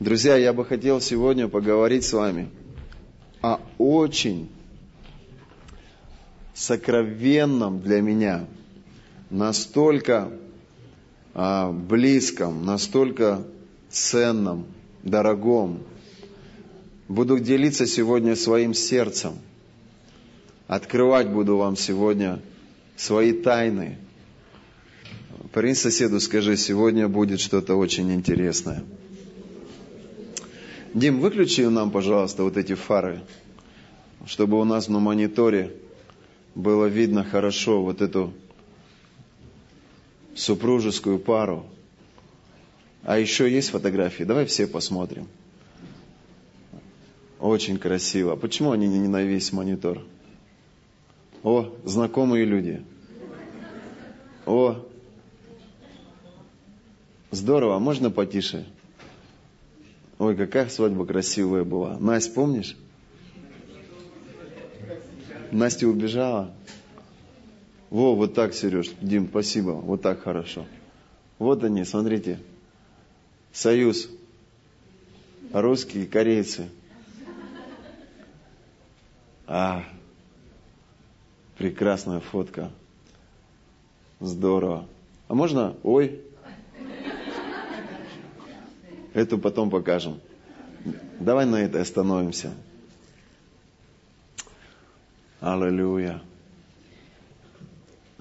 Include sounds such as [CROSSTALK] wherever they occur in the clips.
Друзья, я бы хотел сегодня поговорить с вами о очень сокровенном для меня, настолько а, близком, настолько ценном, дорогом. Буду делиться сегодня своим сердцем. Открывать буду вам сегодня свои тайны. Парень соседу скажи, сегодня будет что-то очень интересное. Дим, выключи нам, пожалуйста, вот эти фары, чтобы у нас на мониторе было видно хорошо вот эту супружескую пару. А еще есть фотографии? Давай все посмотрим. Очень красиво. Почему они не на весь монитор? О, знакомые люди. О, здорово. Можно потише? Ой, какая свадьба красивая была. Настя, помнишь? Настя убежала. Во, вот так, Сереж. Дим, спасибо. Вот так хорошо. Вот они, смотрите. Союз. Русские, корейцы. А, прекрасная фотка. Здорово. А можно? Ой. Эту потом покажем. Давай на это остановимся. Аллилуйя.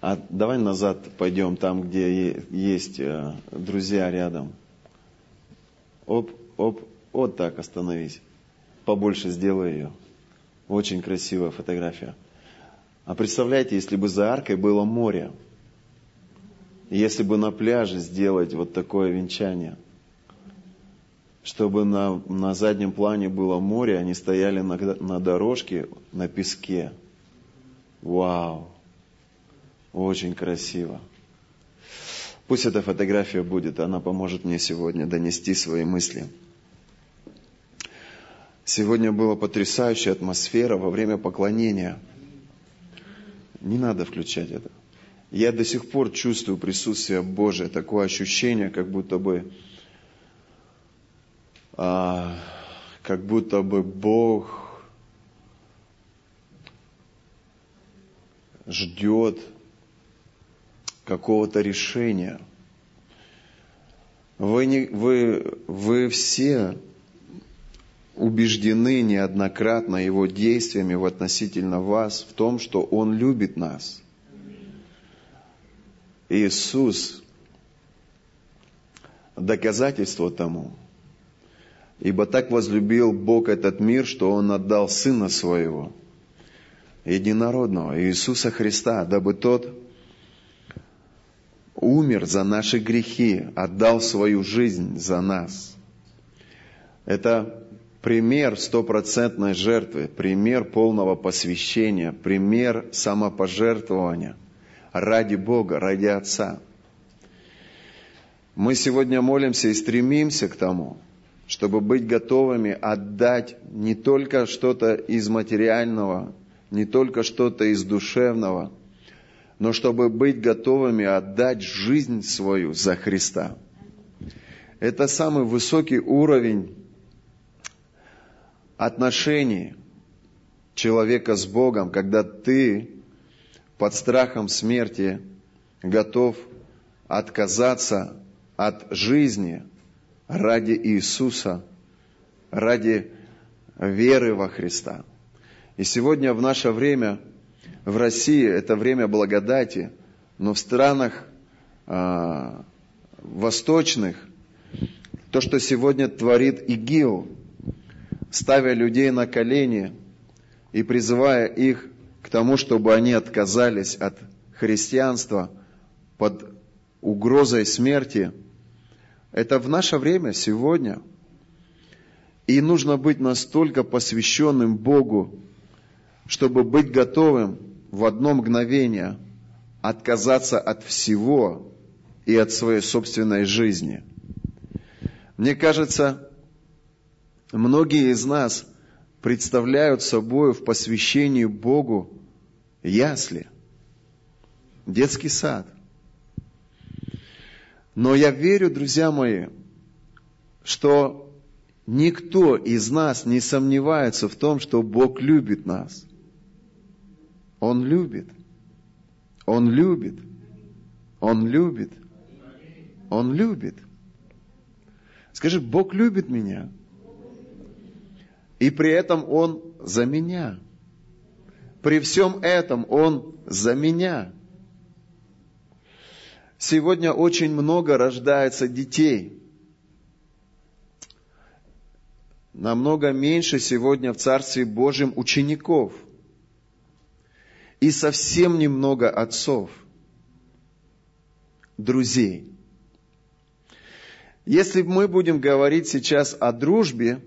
А давай назад пойдем там, где есть э, друзья рядом. Оп, оп, вот так остановись. Побольше сделай ее. Очень красивая фотография. А представляете, если бы за аркой было море, если бы на пляже сделать вот такое венчание, чтобы на, на заднем плане было море, они стояли на, на дорожке, на песке. Вау! Очень красиво. Пусть эта фотография будет, она поможет мне сегодня донести свои мысли. Сегодня была потрясающая атмосфера во время поклонения. Не надо включать это. Я до сих пор чувствую присутствие Божие, такое ощущение, как будто бы, а, как будто бы Бог ждет какого-то решения. Вы, не, вы, вы все убеждены неоднократно Его действиями в относительно вас в том, что Он любит нас. Иисус – доказательство тому. Ибо так возлюбил Бог этот мир, что Он отдал Сына Своего, единородного, Иисуса Христа, дабы Тот умер за наши грехи, отдал свою жизнь за нас. Это пример стопроцентной жертвы, пример полного посвящения, пример самопожертвования ради Бога, ради Отца. Мы сегодня молимся и стремимся к тому, чтобы быть готовыми отдать не только что-то из материального, не только что-то из душевного – но чтобы быть готовыми отдать жизнь свою за Христа. Это самый высокий уровень отношений человека с Богом, когда ты под страхом смерти готов отказаться от жизни ради Иисуса, ради веры во Христа. И сегодня в наше время – в России это время благодати, но в странах э, восточных то, что сегодня творит ИГИЛ, ставя людей на колени и призывая их к тому, чтобы они отказались от христианства под угрозой смерти, это в наше время, сегодня. И нужно быть настолько посвященным Богу, чтобы быть готовым в одно мгновение отказаться от всего и от своей собственной жизни. Мне кажется, многие из нас представляют собой в посвящении Богу ясли, детский сад. Но я верю, друзья мои, что Никто из нас не сомневается в том, что Бог любит нас. Он любит. Он любит. Он любит. Он любит. Скажи, Бог любит меня. И при этом Он за меня. При всем этом Он за меня. Сегодня очень много рождается детей. Намного меньше сегодня в Царстве Божьем учеников. И совсем немного отцов, друзей. Если мы будем говорить сейчас о дружбе,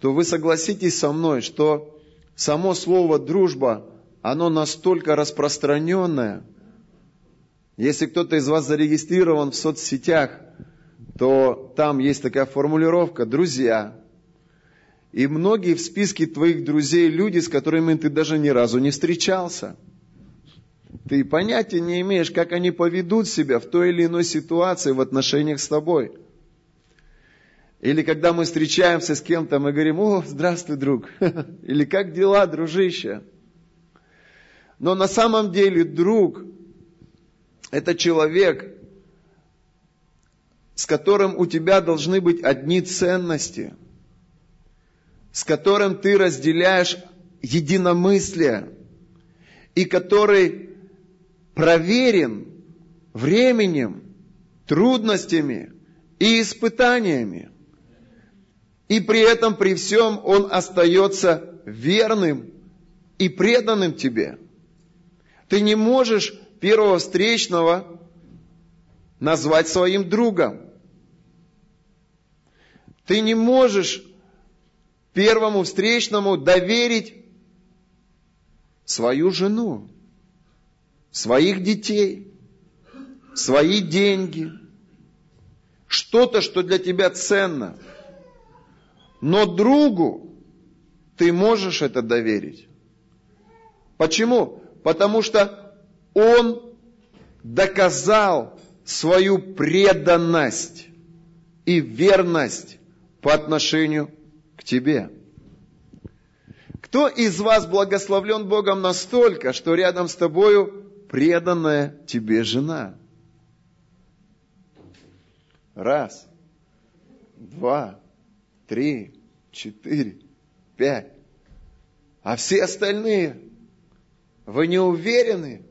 то вы согласитесь со мной, что само слово дружба, оно настолько распространенное. Если кто-то из вас зарегистрирован в соцсетях, то там есть такая формулировка «друзья». И многие в списке твоих друзей люди, с которыми ты даже ни разу не встречался. Ты понятия не имеешь, как они поведут себя в той или иной ситуации в отношениях с тобой – или когда мы встречаемся с кем-то, мы говорим, о, здравствуй, друг. [LAUGHS] Или как дела, дружище? Но на самом деле друг – это человек, с которым у тебя должны быть одни ценности, с которым ты разделяешь единомыслие, и который проверен временем, трудностями и испытаниями. И при этом, при всем, он остается верным и преданным тебе. Ты не можешь первого встречного назвать своим другом. Ты не можешь первому встречному доверить свою жену, своих детей, свои деньги, что-то, что для тебя ценно – но другу ты можешь это доверить. Почему? Потому что он доказал свою преданность и верность по отношению к тебе. Кто из вас благословлен Богом настолько, что рядом с тобою преданная тебе жена? Раз, два, три, четыре, пять. А все остальные, вы не уверены?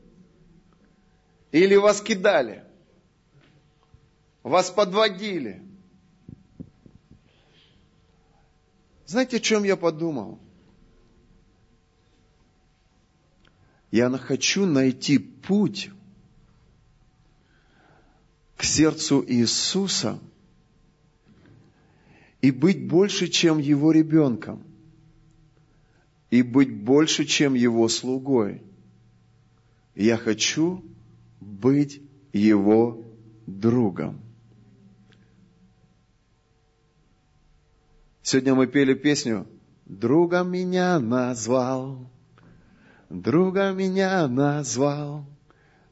Или вас кидали? Вас подводили? Знаете, о чем я подумал? Я хочу найти путь к сердцу Иисуса – и быть больше, чем его ребенком, и быть больше, чем его слугой. Я хочу быть его другом. Сегодня мы пели песню «Другом меня назвал, другом меня назвал».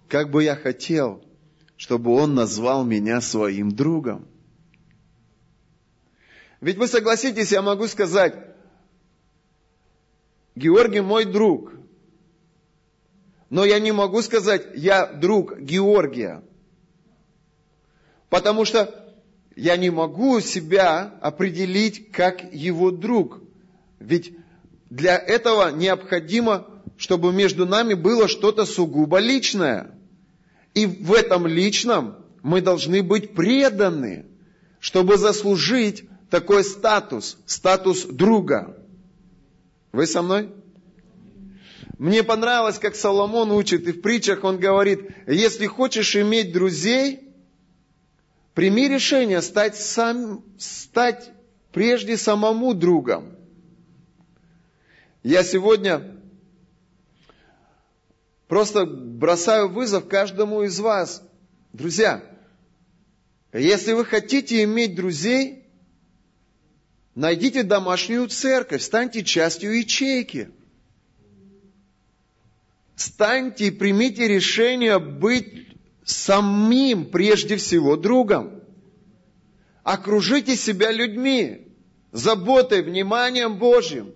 Как бы я хотел, чтобы он назвал меня своим другом – ведь вы согласитесь, я могу сказать, Георгий мой друг. Но я не могу сказать, я друг Георгия. Потому что я не могу себя определить как его друг. Ведь для этого необходимо, чтобы между нами было что-то сугубо личное. И в этом личном мы должны быть преданы, чтобы заслужить такой статус, статус друга. Вы со мной? Мне понравилось, как Соломон учит, и в притчах он говорит, если хочешь иметь друзей, прими решение стать, сам, стать прежде самому другом. Я сегодня просто бросаю вызов каждому из вас. Друзья, если вы хотите иметь друзей, Найдите домашнюю церковь, станьте частью ячейки. Станьте и примите решение быть самим прежде всего другом. Окружите себя людьми, заботой, вниманием Божьим.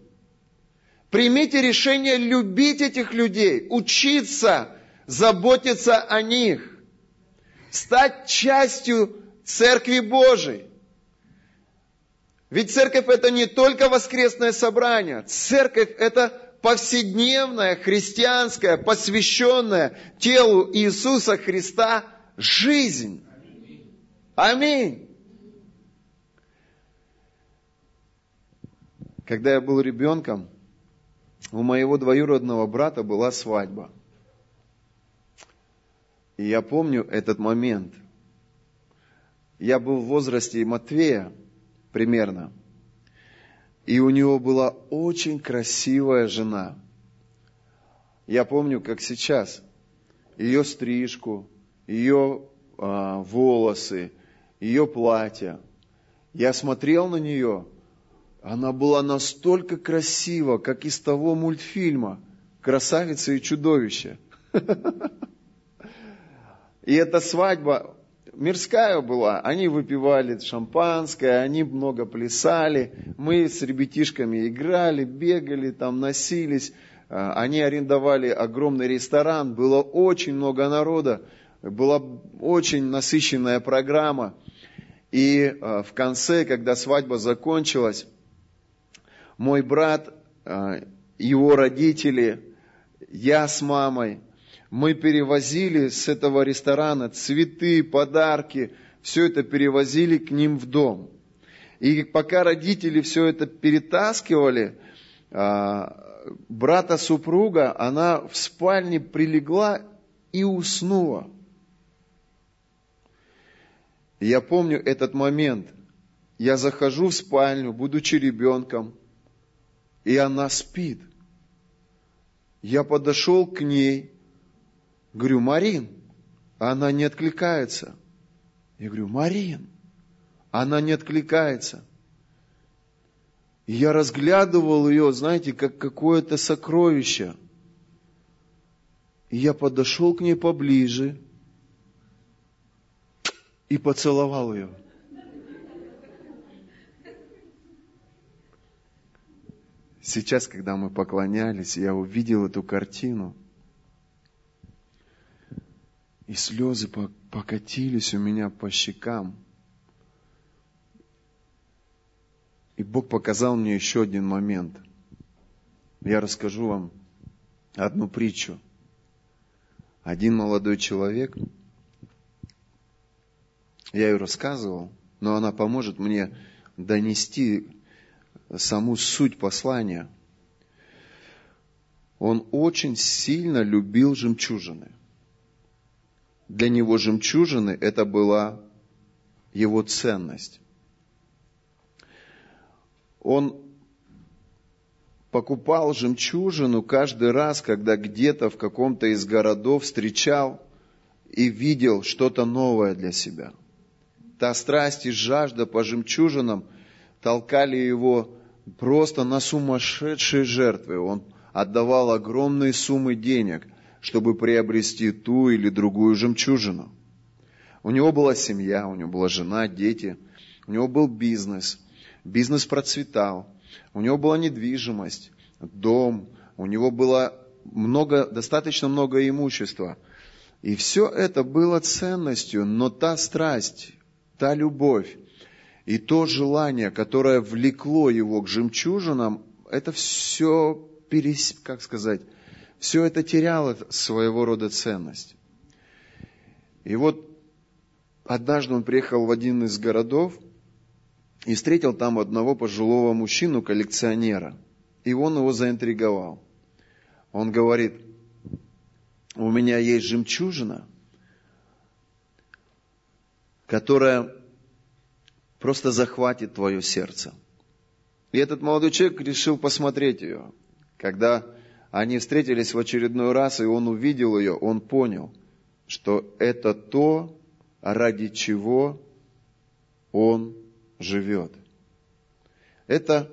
Примите решение любить этих людей, учиться, заботиться о них, стать частью Церкви Божией. Ведь церковь это не только воскресное собрание, церковь это повседневная, христианская, посвященная телу Иисуса Христа жизнь. Аминь. Когда я был ребенком, у моего двоюродного брата была свадьба. И я помню этот момент. Я был в возрасте Матвея примерно. И у него была очень красивая жена. Я помню, как сейчас. Ее стрижку, ее а, волосы, ее платье. Я смотрел на нее, она была настолько красива, как из того мультфильма «Красавица и чудовище». [LAUGHS] И эта свадьба мирская была. Они выпивали шампанское, они много плясали. Мы с ребятишками играли, бегали, там носились. А, они арендовали огромный ресторан, было очень много народа, была очень насыщенная программа. И а, в конце, когда свадьба закончилась, мой брат, а, его родители, я с мамой – мы перевозили с этого ресторана цветы, подарки, все это перевозили к ним в дом. И пока родители все это перетаскивали, а, брата супруга, она в спальне прилегла и уснула. Я помню этот момент. Я захожу в спальню, будучи ребенком, и она спит. Я подошел к ней, Говорю, Марин, она не откликается. Я говорю, Марин, она не откликается. И я разглядывал ее, знаете, как какое-то сокровище. И я подошел к ней поближе и поцеловал ее. Сейчас, когда мы поклонялись, я увидел эту картину – и слезы покатились у меня по щекам. И Бог показал мне еще один момент. Я расскажу вам одну притчу. Один молодой человек, я ее рассказывал, но она поможет мне донести саму суть послания. Он очень сильно любил жемчужины – для него жемчужины это была его ценность. Он покупал жемчужину каждый раз, когда где-то в каком-то из городов встречал и видел что-то новое для себя. Та страсть и жажда по жемчужинам толкали его просто на сумасшедшие жертвы. Он отдавал огромные суммы денег – чтобы приобрести ту или другую жемчужину. У него была семья, у него была жена, дети, у него был бизнес, бизнес процветал, у него была недвижимость, дом, у него было много, достаточно много имущества. И все это было ценностью, но та страсть, та любовь и то желание, которое влекло его к жемчужинам, это все, перес, как сказать, все это теряло своего рода ценность. И вот однажды он приехал в один из городов и встретил там одного пожилого мужчину, коллекционера. И он его заинтриговал. Он говорит, у меня есть жемчужина, которая просто захватит твое сердце. И этот молодой человек решил посмотреть ее. Когда они встретились в очередной раз, и он увидел ее, он понял, что это то, ради чего он живет. Это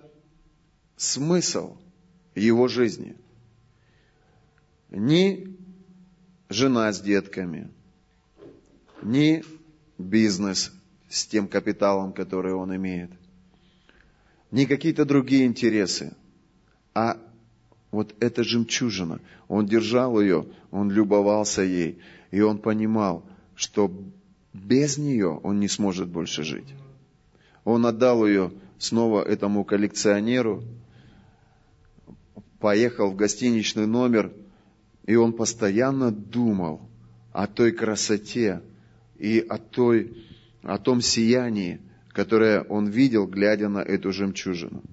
смысл его жизни. Ни жена с детками, ни бизнес с тем капиталом, который он имеет. не какие-то другие интересы, а вот эта жемчужина. Он держал ее, он любовался ей, и он понимал, что без нее он не сможет больше жить. Он отдал ее снова этому коллекционеру, поехал в гостиничный номер, и он постоянно думал о той красоте и о, той, о том сиянии, которое он видел, глядя на эту жемчужину.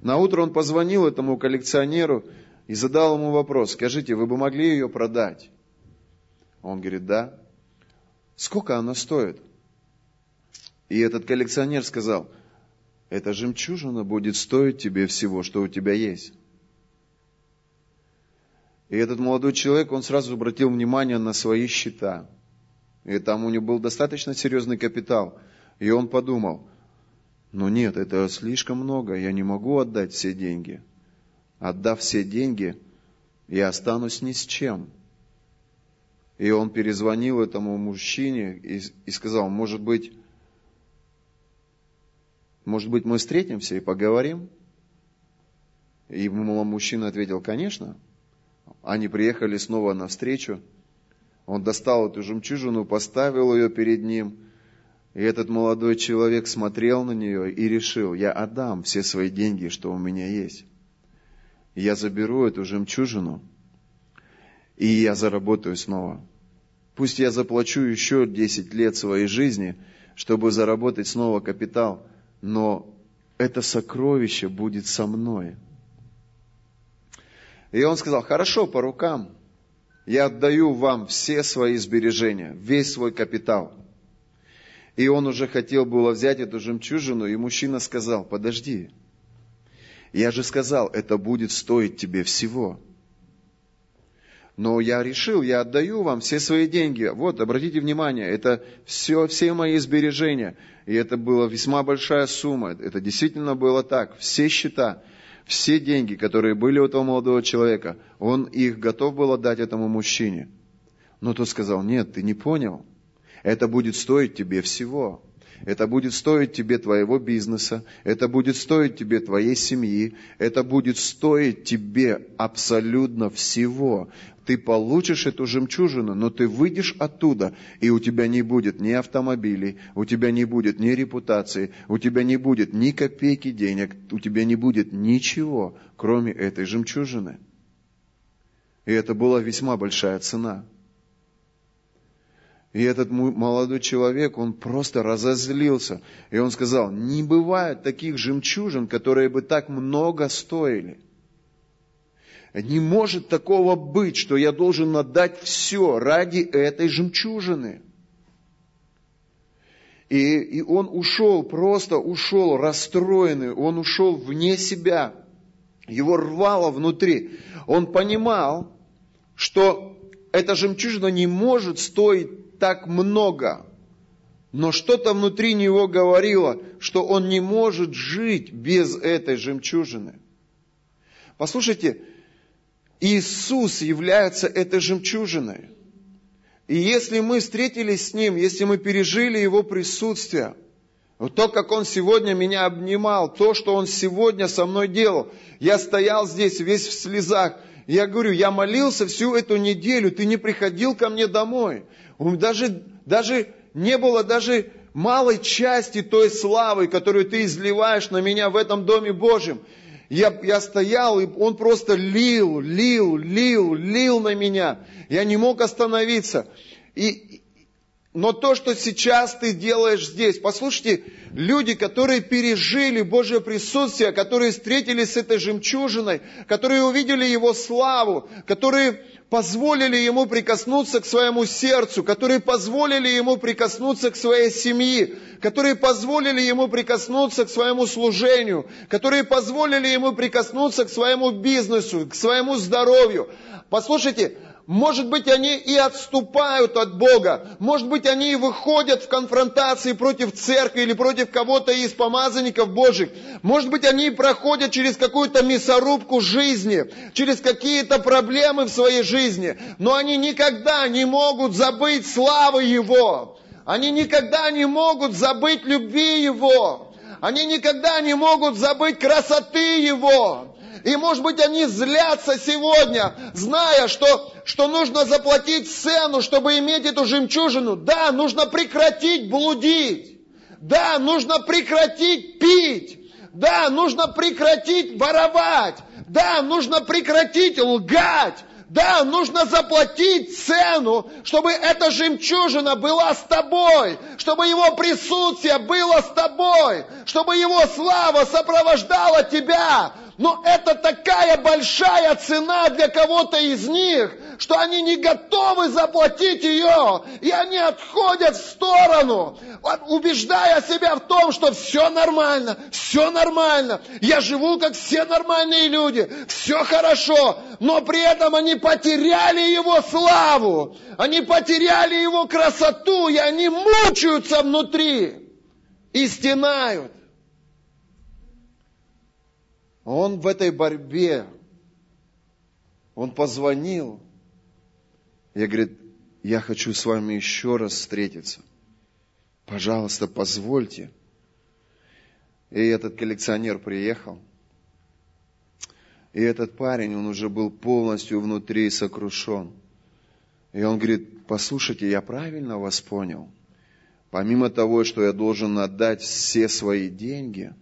На утро он позвонил этому коллекционеру и задал ему вопрос, скажите, вы бы могли ее продать? Он говорит, да. Сколько она стоит? И этот коллекционер сказал, эта жемчужина будет стоить тебе всего, что у тебя есть. И этот молодой человек, он сразу обратил внимание на свои счета. И там у него был достаточно серьезный капитал. И он подумал, ну нет, это слишком много, я не могу отдать все деньги. Отдав все деньги, я останусь ни с чем. И он перезвонил этому мужчине и, и сказал, может быть, может быть, мы встретимся и поговорим? И мужчина ответил, конечно. Они приехали снова на встречу. Он достал эту жемчужину, поставил ее перед ним. И этот молодой человек смотрел на нее и решил, я отдам все свои деньги, что у меня есть. Я заберу эту жемчужину, и я заработаю снова. Пусть я заплачу еще 10 лет своей жизни, чтобы заработать снова капитал – но это сокровище будет со мной. И он сказал, хорошо, по рукам, я отдаю вам все свои сбережения, весь свой капитал. И он уже хотел было взять эту жемчужину, и мужчина сказал, подожди, я же сказал, это будет стоить тебе всего. Но я решил, я отдаю вам все свои деньги. Вот, обратите внимание, это все, все мои сбережения. И это была весьма большая сумма. Это действительно было так. Все счета, все деньги, которые были у этого молодого человека, он их готов был отдать этому мужчине. Но тот сказал, нет, ты не понял. Это будет стоить тебе всего. Это будет стоить тебе твоего бизнеса, это будет стоить тебе твоей семьи, это будет стоить тебе абсолютно всего ты получишь эту жемчужину, но ты выйдешь оттуда, и у тебя не будет ни автомобилей, у тебя не будет ни репутации, у тебя не будет ни копейки денег, у тебя не будет ничего, кроме этой жемчужины. И это была весьма большая цена. И этот молодой человек, он просто разозлился. И он сказал, не бывает таких жемчужин, которые бы так много стоили. Не может такого быть, что я должен отдать все ради этой жемчужины. И, и он ушел, просто ушел расстроенный, он ушел вне себя. Его рвало внутри. Он понимал, что эта жемчужина не может стоить так много. Но что-то внутри него говорило, что он не может жить без этой жемчужины. Послушайте, Иисус является этой жемчужиной. И если мы встретились с Ним, если мы пережили Его присутствие, то, как Он сегодня меня обнимал, то, что Он сегодня со мной делал, я стоял здесь весь в слезах, я говорю, я молился всю эту неделю, ты не приходил ко мне домой. Даже, даже не было даже малой части той славы, которую ты изливаешь на меня в этом Доме Божьем. Я, я стоял, и он просто лил, лил, лил, лил на меня. Я не мог остановиться. И, но то, что сейчас ты делаешь здесь, послушайте, люди, которые пережили Божье присутствие, которые встретились с этой жемчужиной, которые увидели Его славу, которые позволили ему прикоснуться к своему сердцу, которые позволили ему прикоснуться к своей семье, которые позволили ему прикоснуться к своему служению, которые позволили ему прикоснуться к своему бизнесу, к своему здоровью. Послушайте, может быть, они и отступают от Бога. Может быть, они и выходят в конфронтации против церкви или против кого-то из помазанников Божьих. Может быть, они проходят через какую-то мясорубку жизни, через какие-то проблемы в своей жизни. Но они никогда не могут забыть славы Его. Они никогда не могут забыть любви Его. они никогда не могут забыть красоты Его. И, может быть, они злятся сегодня, зная, что, что нужно заплатить цену, чтобы иметь эту жемчужину. Да, нужно прекратить блудить. Да, нужно прекратить пить. Да, нужно прекратить воровать. Да, нужно прекратить лгать. Да, нужно заплатить цену, чтобы эта жемчужина была с тобой, чтобы его присутствие было с тобой, чтобы его слава сопровождала тебя. Но это такая большая цена для кого-то из них, что они не готовы заплатить ее, и они отходят в сторону, убеждая себя в том, что все нормально, все нормально, я живу как все нормальные люди, все хорошо, но при этом они потеряли его славу, они потеряли его красоту, и они мучаются внутри и стенают. Он в этой борьбе, он позвонил, я говорит, я хочу с вами еще раз встретиться. Пожалуйста, позвольте. И этот коллекционер приехал. И этот парень, он уже был полностью внутри сокрушен. И он говорит, послушайте, я правильно вас понял? Помимо того, что я должен отдать все свои деньги,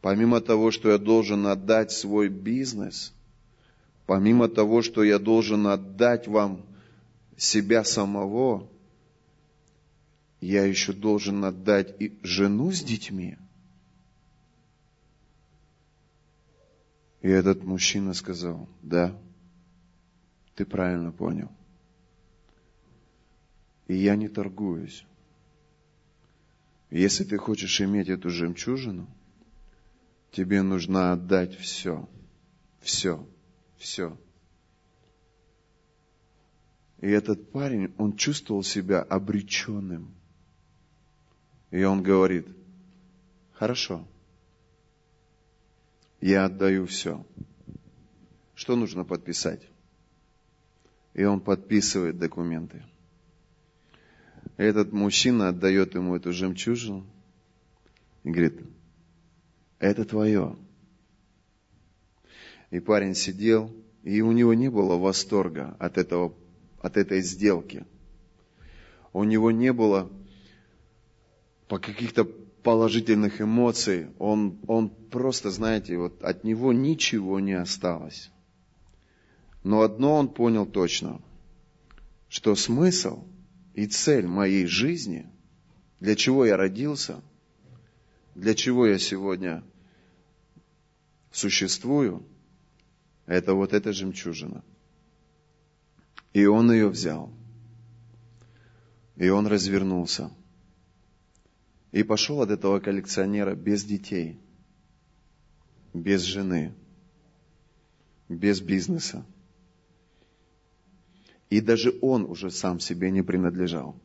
помимо того, что я должен отдать свой бизнес – помимо того, что я должен отдать вам себя самого, я еще должен отдать и жену с детьми. И этот мужчина сказал, да, ты правильно понял. И я не торгуюсь. Если ты хочешь иметь эту жемчужину, тебе нужно отдать все. Все. Все. И этот парень, он чувствовал себя обреченным. И он говорит, хорошо, я отдаю все. Что нужно подписать? И он подписывает документы. Этот мужчина отдает ему эту жемчужину и говорит, это твое. И парень сидел, и у него не было восторга от, этого, от этой сделки. У него не было по каких-то положительных эмоций. Он, он просто, знаете, вот от него ничего не осталось. Но одно он понял точно, что смысл и цель моей жизни, для чего я родился, для чего я сегодня существую – это вот эта жемчужина. И он ее взял. И он развернулся. И пошел от этого коллекционера без детей, без жены, без бизнеса. И даже он уже сам себе не принадлежал.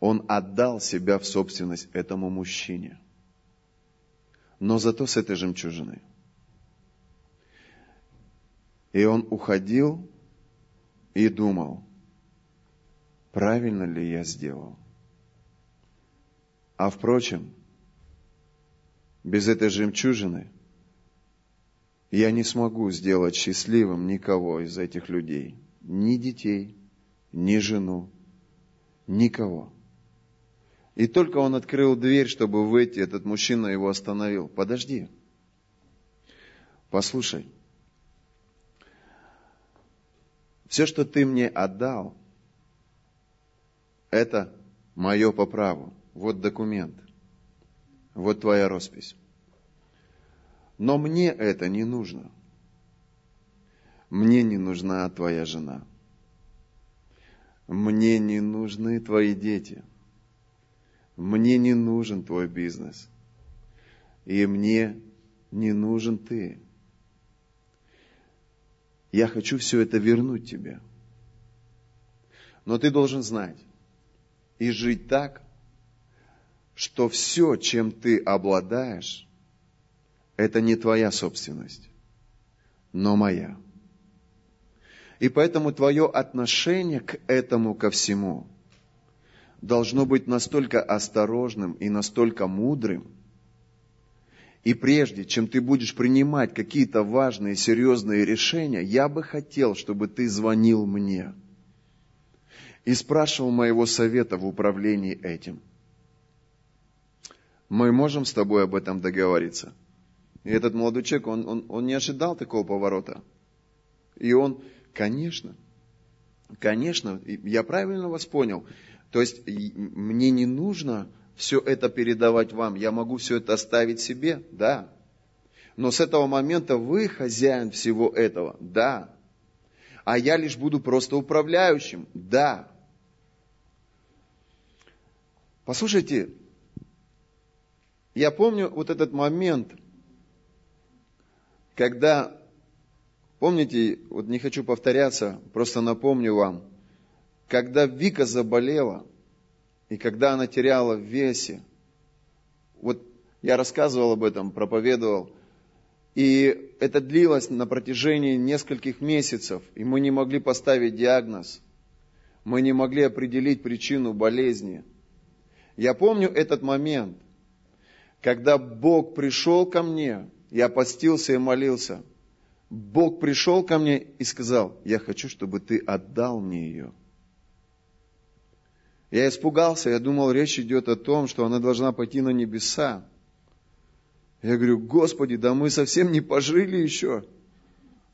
Он отдал себя в собственность этому мужчине. Но зато с этой жемчужиной. И он уходил и думал, правильно ли я сделал. А впрочем, без этой жемчужины я не смогу сделать счастливым никого из этих людей. Ни детей, ни жену, никого. И только он открыл дверь, чтобы выйти, этот мужчина его остановил. Подожди. Послушай, Все, что ты мне отдал, это мое по праву. Вот документ. Вот твоя роспись. Но мне это не нужно. Мне не нужна твоя жена. Мне не нужны твои дети. Мне не нужен твой бизнес. И мне не нужен ты. Я хочу все это вернуть тебе. Но ты должен знать и жить так, что все, чем ты обладаешь, это не твоя собственность, но моя. И поэтому твое отношение к этому, ко всему, должно быть настолько осторожным и настолько мудрым. И прежде, чем ты будешь принимать какие-то важные, серьезные решения, я бы хотел, чтобы ты звонил мне и спрашивал моего совета в управлении этим. Мы можем с тобой об этом договориться. И этот молодой человек, он, он, он не ожидал такого поворота. И он, конечно, конечно, я правильно вас понял. То есть мне не нужно все это передавать вам, я могу все это оставить себе, да. Но с этого момента вы хозяин всего этого, да. А я лишь буду просто управляющим, да. Послушайте, я помню вот этот момент, когда, помните, вот не хочу повторяться, просто напомню вам, когда Вика заболела, и когда она теряла в весе, вот я рассказывал об этом, проповедовал, и это длилось на протяжении нескольких месяцев, и мы не могли поставить диагноз, мы не могли определить причину болезни. Я помню этот момент, когда Бог пришел ко мне, я постился и молился. Бог пришел ко мне и сказал, я хочу, чтобы ты отдал мне ее. Я испугался, я думал, речь идет о том, что она должна пойти на небеса. Я говорю, Господи, да мы совсем не пожили еще.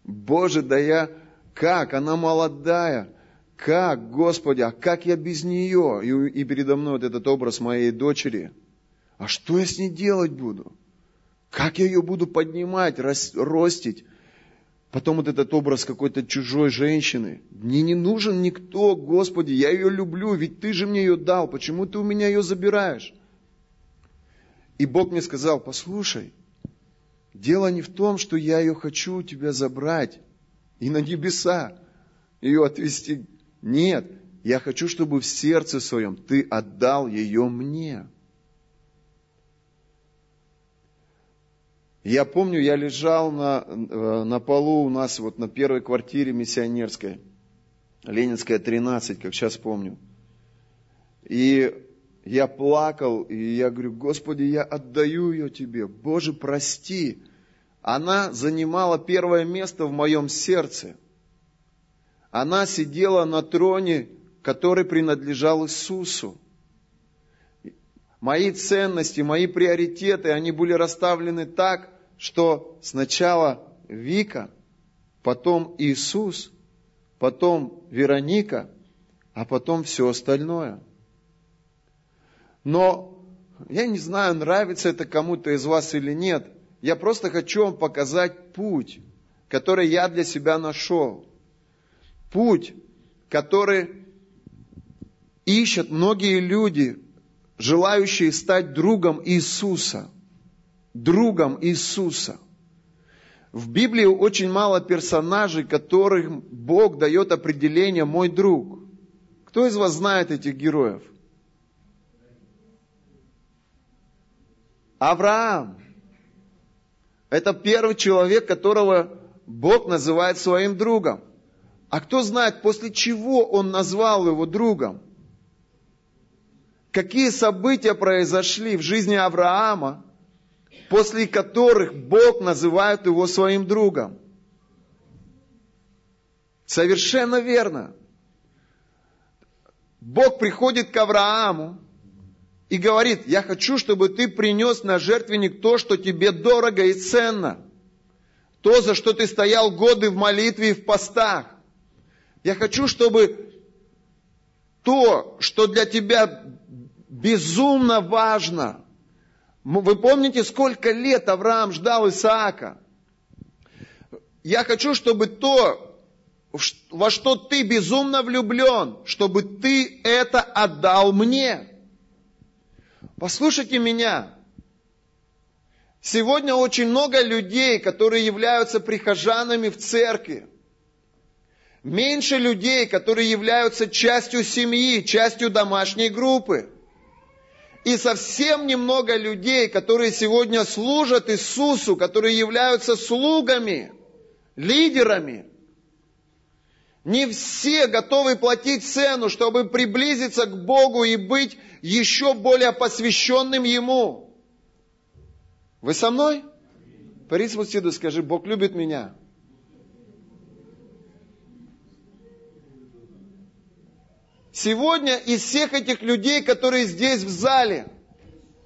Боже, да я как? Она молодая. Как, Господи, а как я без нее? И, и передо мной вот этот образ моей дочери. А что я с ней делать буду? Как я ее буду поднимать, ростить? Потом вот этот образ какой-то чужой женщины. Мне не нужен никто, Господи, я ее люблю, ведь Ты же мне ее дал, почему Ты у меня ее забираешь? И Бог мне сказал, послушай, дело не в том, что я ее хочу у тебя забрать и на небеса ее отвести. Нет, я хочу, чтобы в сердце своем ты отдал ее мне. Я помню, я лежал на, э, на полу у нас вот на первой квартире миссионерской, Ленинская 13, как сейчас помню. И я плакал, и я говорю, Господи, я отдаю ее Тебе. Боже, прости. Она занимала первое место в моем сердце. Она сидела на троне, который принадлежал Иисусу. Мои ценности, мои приоритеты, они были расставлены так, что сначала Вика, потом Иисус, потом Вероника, а потом все остальное. Но я не знаю, нравится это кому-то из вас или нет. Я просто хочу вам показать путь, который я для себя нашел. Путь, который ищут многие люди, желающие стать другом Иисуса – другом Иисуса. В Библии очень мало персонажей, которым Бог дает определение «мой друг». Кто из вас знает этих героев? Авраам. Это первый человек, которого Бог называет своим другом. А кто знает, после чего он назвал его другом? Какие события произошли в жизни Авраама, после которых Бог называет его своим другом. Совершенно верно. Бог приходит к Аврааму и говорит, я хочу, чтобы ты принес на жертвенник то, что тебе дорого и ценно. То, за что ты стоял годы в молитве и в постах. Я хочу, чтобы то, что для тебя безумно важно, вы помните, сколько лет Авраам ждал Исаака? Я хочу, чтобы то, во что ты безумно влюблен, чтобы ты это отдал мне. Послушайте меня. Сегодня очень много людей, которые являются прихожанами в церкви. Меньше людей, которые являются частью семьи, частью домашней группы. И совсем немного людей, которые сегодня служат Иисусу, которые являются слугами, лидерами. Не все готовы платить цену, чтобы приблизиться к Богу и быть еще более посвященным Ему. Вы со мной? Пари соседу, скажи, Бог любит меня. Сегодня из всех этих людей, которые здесь в зале,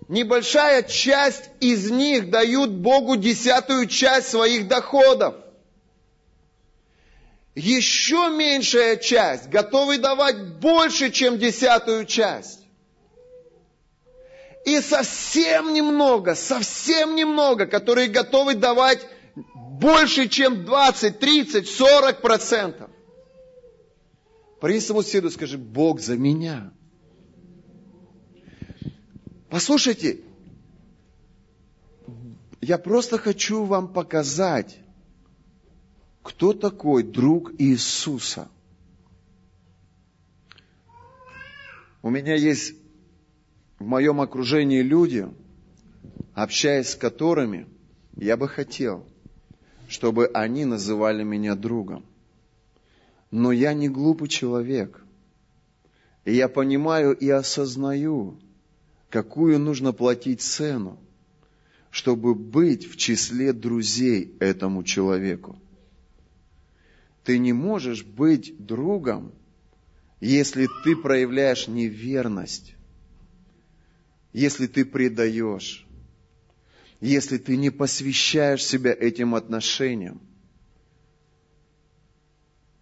небольшая часть из них дают Богу десятую часть своих доходов. Еще меньшая часть готовы давать больше, чем десятую часть. И совсем немного, совсем немного, которые готовы давать больше, чем 20, 30, 40 процентов. Принеси своему соседу, скажи, Бог за меня. Послушайте, я просто хочу вам показать, кто такой друг Иисуса. У меня есть в моем окружении люди, общаясь с которыми, я бы хотел, чтобы они называли меня другом. Но я не глупый человек. И я понимаю и осознаю, какую нужно платить цену, чтобы быть в числе друзей этому человеку. Ты не можешь быть другом, если ты проявляешь неверность, если ты предаешь, если ты не посвящаешь себя этим отношениям.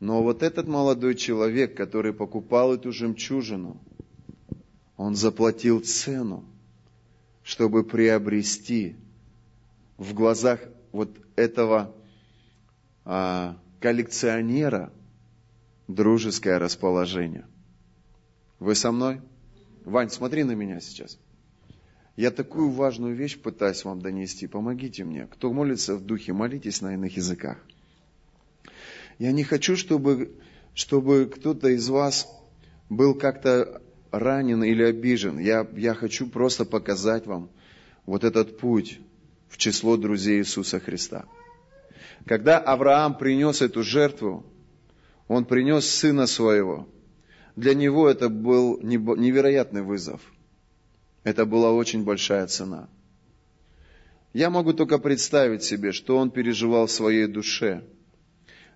Но вот этот молодой человек, который покупал эту жемчужину, он заплатил цену, чтобы приобрести в глазах вот этого а, коллекционера дружеское расположение. Вы со мной? Вань, смотри на меня сейчас. Я такую важную вещь пытаюсь вам донести. Помогите мне. Кто молится в духе, молитесь на иных языках. Я не хочу, чтобы, чтобы кто-то из вас был как-то ранен или обижен. Я, я хочу просто показать вам вот этот путь в число друзей Иисуса Христа. Когда Авраам принес эту жертву, он принес сына своего. Для него это был невероятный вызов. Это была очень большая цена. Я могу только представить себе, что он переживал в своей душе –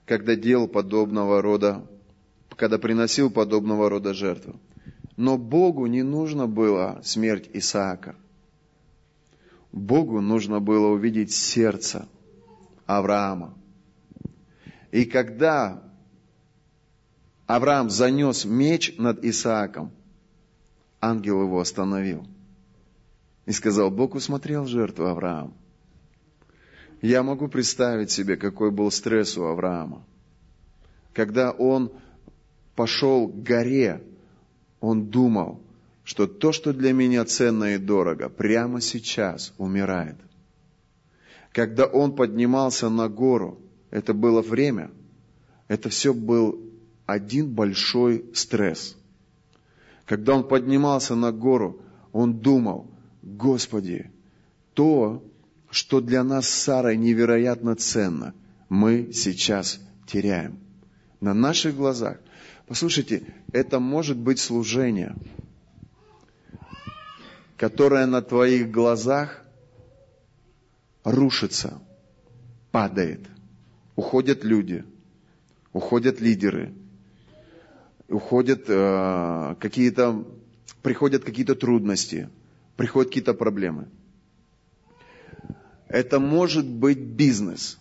когда делал подобного рода, когда приносил подобного рода жертву. Но Богу не нужно было смерть Исаака. Богу нужно было увидеть сердце Авраама. И когда Авраам занес меч над Исааком, ангел его остановил. И сказал, Бог усмотрел жертву Авраама. Я могу представить себе, какой был стресс у Авраама. Когда он пошел к горе, он думал, что то, что для меня ценно и дорого, прямо сейчас умирает. Когда он поднимался на гору, это было время, это все был один большой стресс. Когда он поднимался на гору, он думал, Господи, то, что для нас с Сарой невероятно ценно, мы сейчас теряем. На наших глазах. Послушайте, это может быть служение, которое на твоих глазах рушится, падает. Уходят люди, уходят лидеры, уходят э, какие-то, приходят какие-то трудности, приходят какие-то проблемы – это может быть бизнес.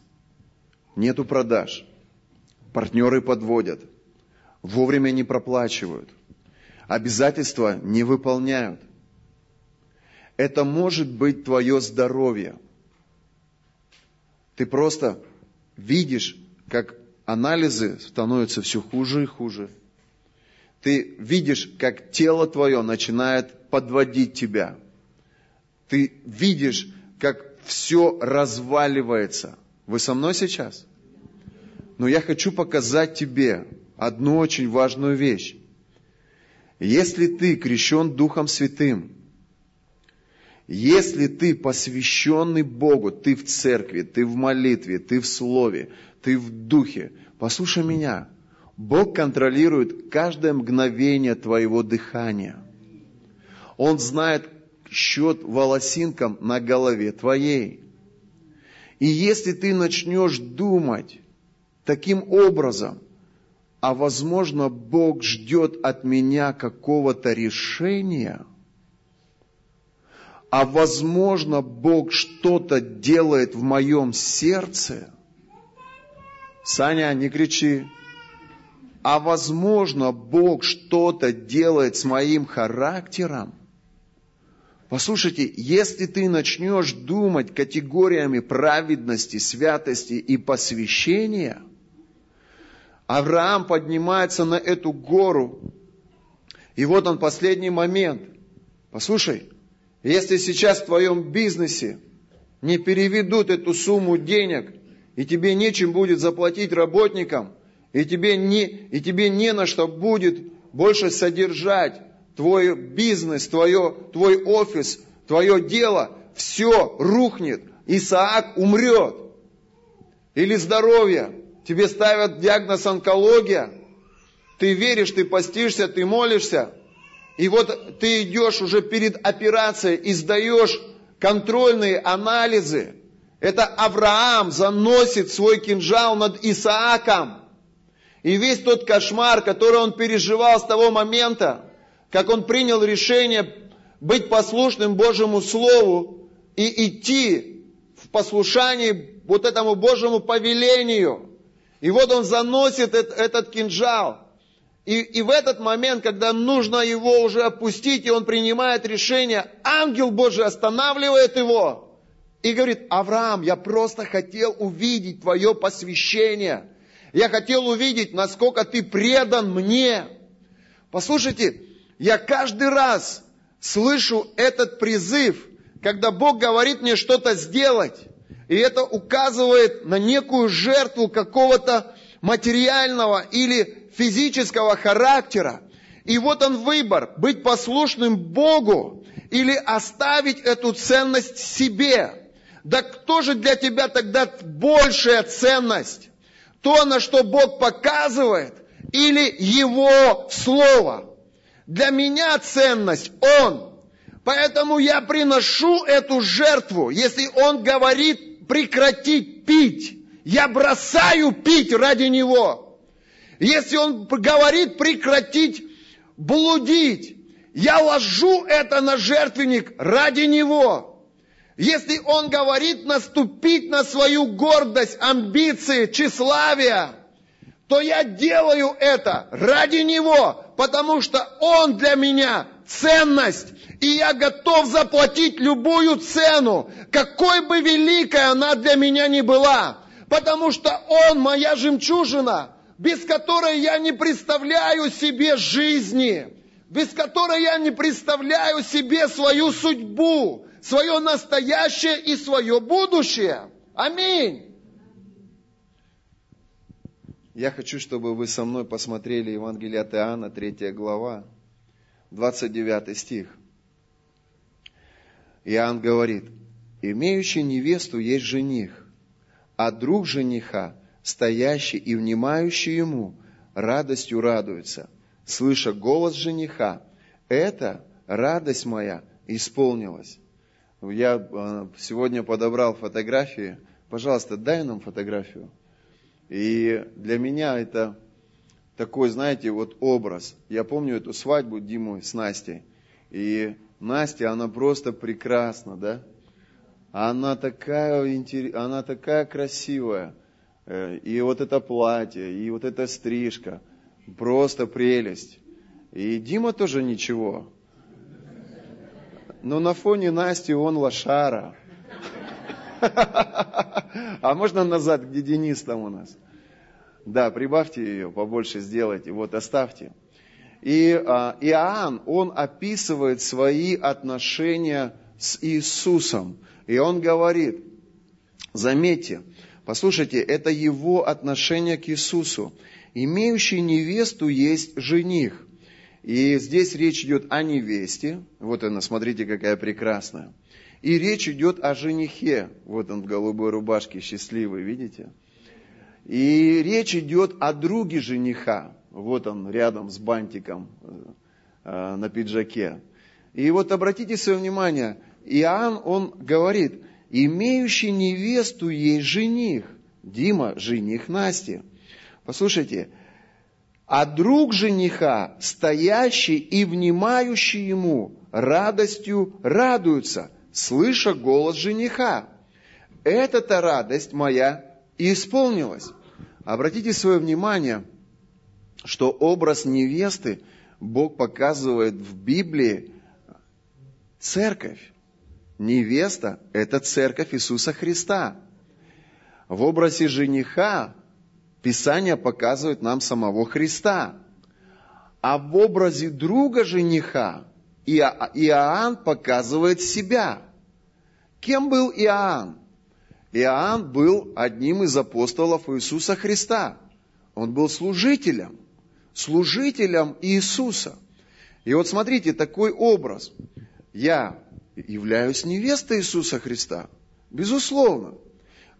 Нету продаж. Партнеры подводят. Вовремя не проплачивают. Обязательства не выполняют. Это может быть твое здоровье. Ты просто видишь, как анализы становятся все хуже и хуже. Ты видишь, как тело твое начинает подводить тебя. Ты видишь, как все разваливается. Вы со мной сейчас? Но я хочу показать тебе одну очень важную вещь. Если ты крещен Духом Святым, если ты посвященный Богу, ты в церкви, ты в молитве, ты в слове, ты в духе, послушай меня, Бог контролирует каждое мгновение твоего дыхания. Он знает счет волосинкам на голове твоей. И если ты начнешь думать таким образом, а возможно Бог ждет от меня какого-то решения, а возможно Бог что-то делает в моем сердце, Саня, не кричи, а возможно Бог что-то делает с моим характером, Послушайте, если ты начнешь думать категориями праведности, святости и посвящения, Авраам поднимается на эту гору, и вот он последний момент. Послушай, если сейчас в твоем бизнесе не переведут эту сумму денег, и тебе нечем будет заплатить работникам, и тебе не, и тебе не на что будет больше содержать твой бизнес, твое, твой офис, твое дело, все рухнет. Исаак умрет. Или здоровье. Тебе ставят диагноз онкология. Ты веришь, ты постишься, ты молишься. И вот ты идешь уже перед операцией и сдаешь контрольные анализы. Это Авраам заносит свой кинжал над Исааком. И весь тот кошмар, который он переживал с того момента, как он принял решение быть послушным Божьему Слову и идти в послушании вот этому Божьему повелению. И вот он заносит этот, кинжал. И, и в этот момент, когда нужно его уже опустить, и он принимает решение, ангел Божий останавливает его и говорит, Авраам, я просто хотел увидеть твое посвящение. Я хотел увидеть, насколько ты предан мне. Послушайте, я каждый раз слышу этот призыв, когда Бог говорит мне что-то сделать, и это указывает на некую жертву какого-то материального или физического характера. И вот он выбор, быть послушным Богу или оставить эту ценность себе. Да кто же для тебя тогда большая ценность? То, на что Бог показывает, или Его Слово? Для меня ценность Он. Поэтому я приношу эту жертву. Если Он говорит прекратить пить, я бросаю пить ради Него. Если Он говорит прекратить блудить, я ложу это на жертвенник ради Него. Если Он говорит наступить на свою гордость, амбиции, тщеславие, то я делаю это ради Него, потому что Он для меня ценность, и я готов заплатить любую цену, какой бы великой она для меня ни была, потому что Он моя жемчужина, без которой я не представляю себе жизни, без которой я не представляю себе свою судьбу, свое настоящее и свое будущее. Аминь. Я хочу, чтобы вы со мной посмотрели Евангелие от Иоанна, 3 глава, 29 стих. Иоанн говорит, имеющий невесту есть жених, а друг жениха, стоящий и внимающий ему, радостью радуется, слыша голос жениха, это радость моя исполнилась. Я э, сегодня подобрал фотографии. Пожалуйста, дай нам фотографию. И для меня это такой, знаете, вот образ. Я помню эту свадьбу Диму с Настей. И Настя, она просто прекрасна, да? Она такая, она такая красивая. Э, и вот это платье, и вот эта стрижка. Просто прелесть. И Дима тоже ничего. Но на фоне Насти он лошара. [LAUGHS] А можно назад, где Денис там у нас? Да, прибавьте ее, побольше сделайте, вот оставьте. И а, Иоанн, он описывает свои отношения с Иисусом. И он говорит, заметьте, послушайте, это его отношение к Иисусу. Имеющий невесту есть жених. И здесь речь идет о невесте. Вот она, смотрите, какая прекрасная. И речь идет о женихе. Вот он в голубой рубашке, счастливый, видите? И речь идет о друге жениха. Вот он рядом с бантиком э, на пиджаке. И вот обратите свое внимание, Иоанн, он говорит, имеющий невесту ей жених. Дима, жених Насти. Послушайте, а друг жениха, стоящий и внимающий ему, радостью радуется, слыша голос жениха. Эта-то радость моя исполнилась. Обратите свое внимание, что образ невесты Бог показывает в Библии церковь. Невеста – это церковь Иисуса Христа. В образе жениха Писание показывает нам самого Христа. А в образе друга жениха Иоанн показывает себя. Кем был Иоанн? Иоанн был одним из апостолов Иисуса Христа. Он был служителем, служителем Иисуса. И вот смотрите, такой образ. Я являюсь невестой Иисуса Христа, безусловно.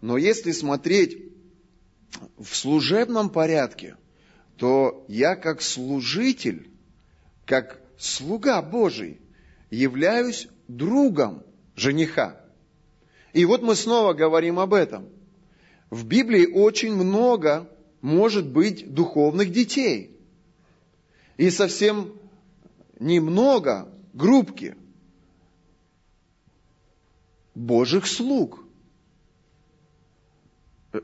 Но если смотреть в служебном порядке, то я как служитель, как слуга Божий, являюсь другом жениха. И вот мы снова говорим об этом. В Библии очень много может быть духовных детей. И совсем немного группки Божьих слуг.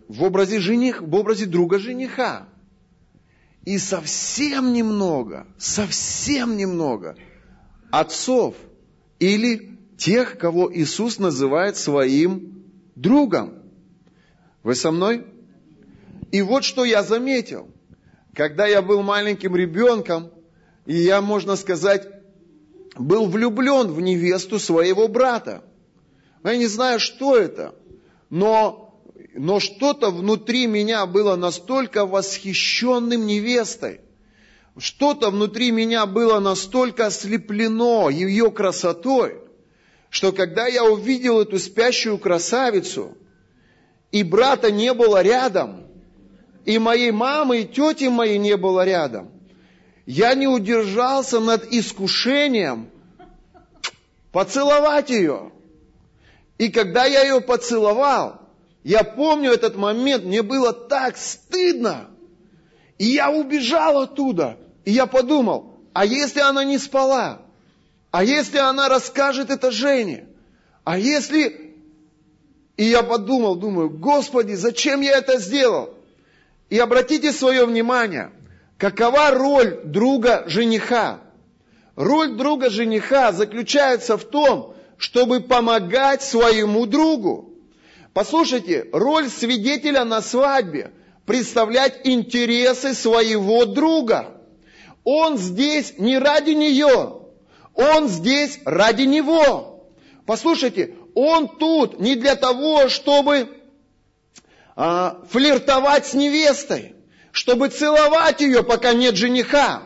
В образе жених, в образе друга жениха. И совсем немного, совсем немного отцов или тех, кого Иисус называет своим другом. Вы со мной? И вот что я заметил. Когда я был маленьким ребенком, и я, можно сказать, был влюблен в невесту своего брата. Я не знаю, что это, но, но что-то внутри меня было настолько восхищенным невестой. Что-то внутри меня было настолько ослеплено ее красотой, что когда я увидел эту спящую красавицу, и брата не было рядом, и моей мамы, и тети моей не было рядом, я не удержался над искушением поцеловать ее. И когда я ее поцеловал, я помню этот момент, мне было так стыдно. И я убежал оттуда. И я подумал, а если она не спала? А если она расскажет это Жене? А если... И я подумал, думаю, Господи, зачем я это сделал? И обратите свое внимание, какова роль друга жениха? Роль друга жениха заключается в том, чтобы помогать своему другу. Послушайте, роль свидетеля на свадьбе – представлять интересы своего друга. Он здесь не ради нее, он здесь ради него. Послушайте, он тут не для того, чтобы а, флиртовать с невестой, чтобы целовать ее, пока нет жениха.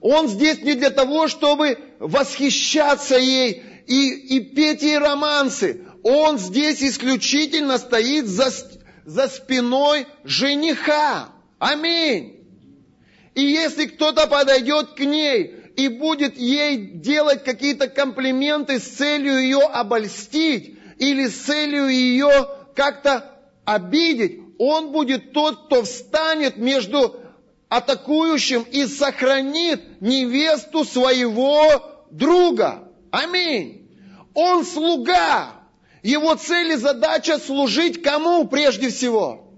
Он здесь не для того, чтобы восхищаться ей и, и петь ей романсы. Он здесь исключительно стоит за, за спиной жениха. Аминь. И если кто-то подойдет к ней и будет ей делать какие-то комплименты с целью ее обольстить или с целью ее как-то обидеть, он будет тот, кто встанет между атакующим и сохранит невесту своего друга. Аминь. Он слуга. Его цель и задача служить кому прежде всего?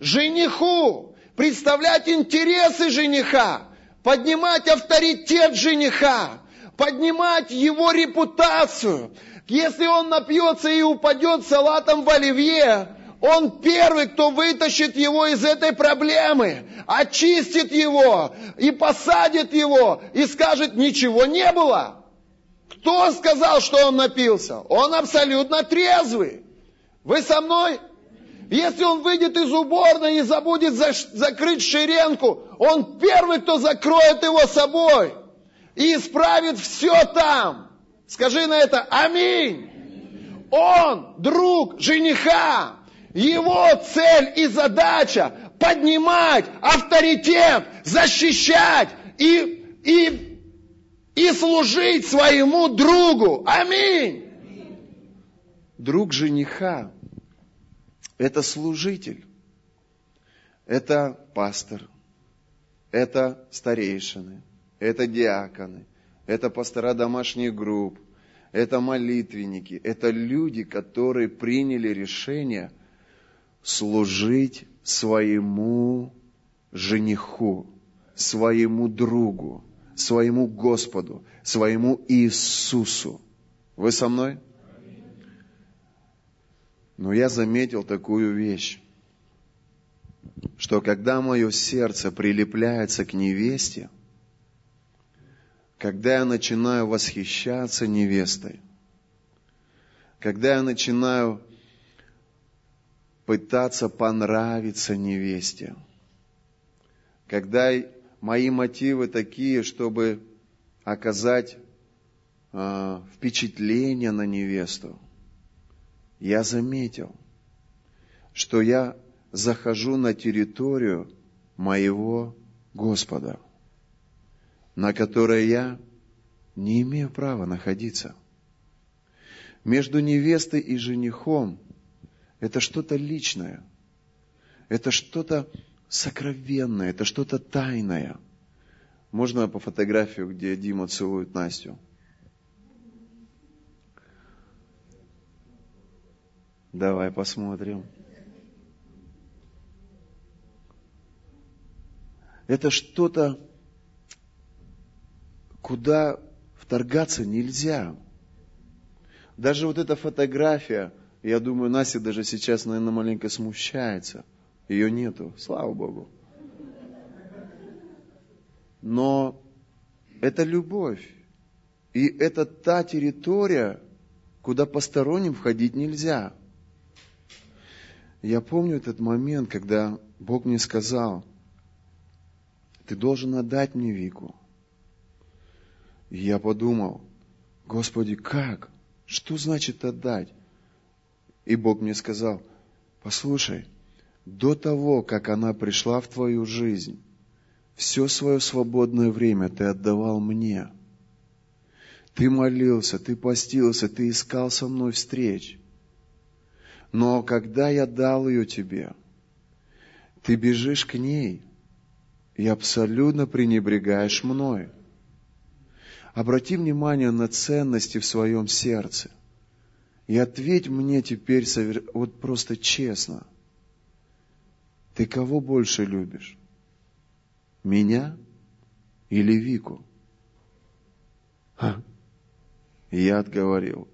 Жениху. Представлять интересы жениха поднимать авторитет жениха, поднимать его репутацию. Если он напьется и упадет салатом в оливье, он первый, кто вытащит его из этой проблемы, очистит его и посадит его и скажет, ничего не было. Кто сказал, что он напился? Он абсолютно трезвый. Вы со мной? Если он выйдет из уборной и забудет закрыть ширенку, он первый, кто закроет его собой и исправит все там. Скажи на это «Аминь». Он друг жениха. Его цель и задача поднимать авторитет, защищать и, и, и служить своему другу. Аминь. Друг жениха – это служитель, это пастор, это старейшины, это диаконы, это пастора домашних групп, это молитвенники, это люди, которые приняли решение служить своему жениху, своему другу, своему Господу, своему Иисусу. Вы со мной? Но я заметил такую вещь, что когда мое сердце прилепляется к невесте, когда я начинаю восхищаться невестой, когда я начинаю пытаться понравиться невесте, когда мои мотивы такие, чтобы оказать э, впечатление на невесту, я заметил, что я захожу на территорию моего Господа – на которой я не имею права находиться. Между невестой и женихом это что-то личное, это что-то сокровенное, это что-то тайное. Можно по фотографию, где Дима целует Настю? Давай посмотрим. Это что-то куда вторгаться нельзя. Даже вот эта фотография, я думаю, Настя даже сейчас, наверное, маленько смущается. Ее нету, слава Богу. Но это любовь. И это та территория, куда посторонним входить нельзя. Я помню этот момент, когда Бог мне сказал, ты должен отдать мне Вику. И я подумал, Господи, как? Что значит отдать? И Бог мне сказал, послушай, до того, как она пришла в твою жизнь, все свое свободное время ты отдавал мне. Ты молился, ты постился, ты искал со мной встреч. Но когда я дал ее тебе, ты бежишь к ней и абсолютно пренебрегаешь мной. Обрати внимание на ценности в своем сердце. И ответь мне теперь вот просто честно. Ты кого больше любишь? Меня или Вику? Ха. И я отговорил.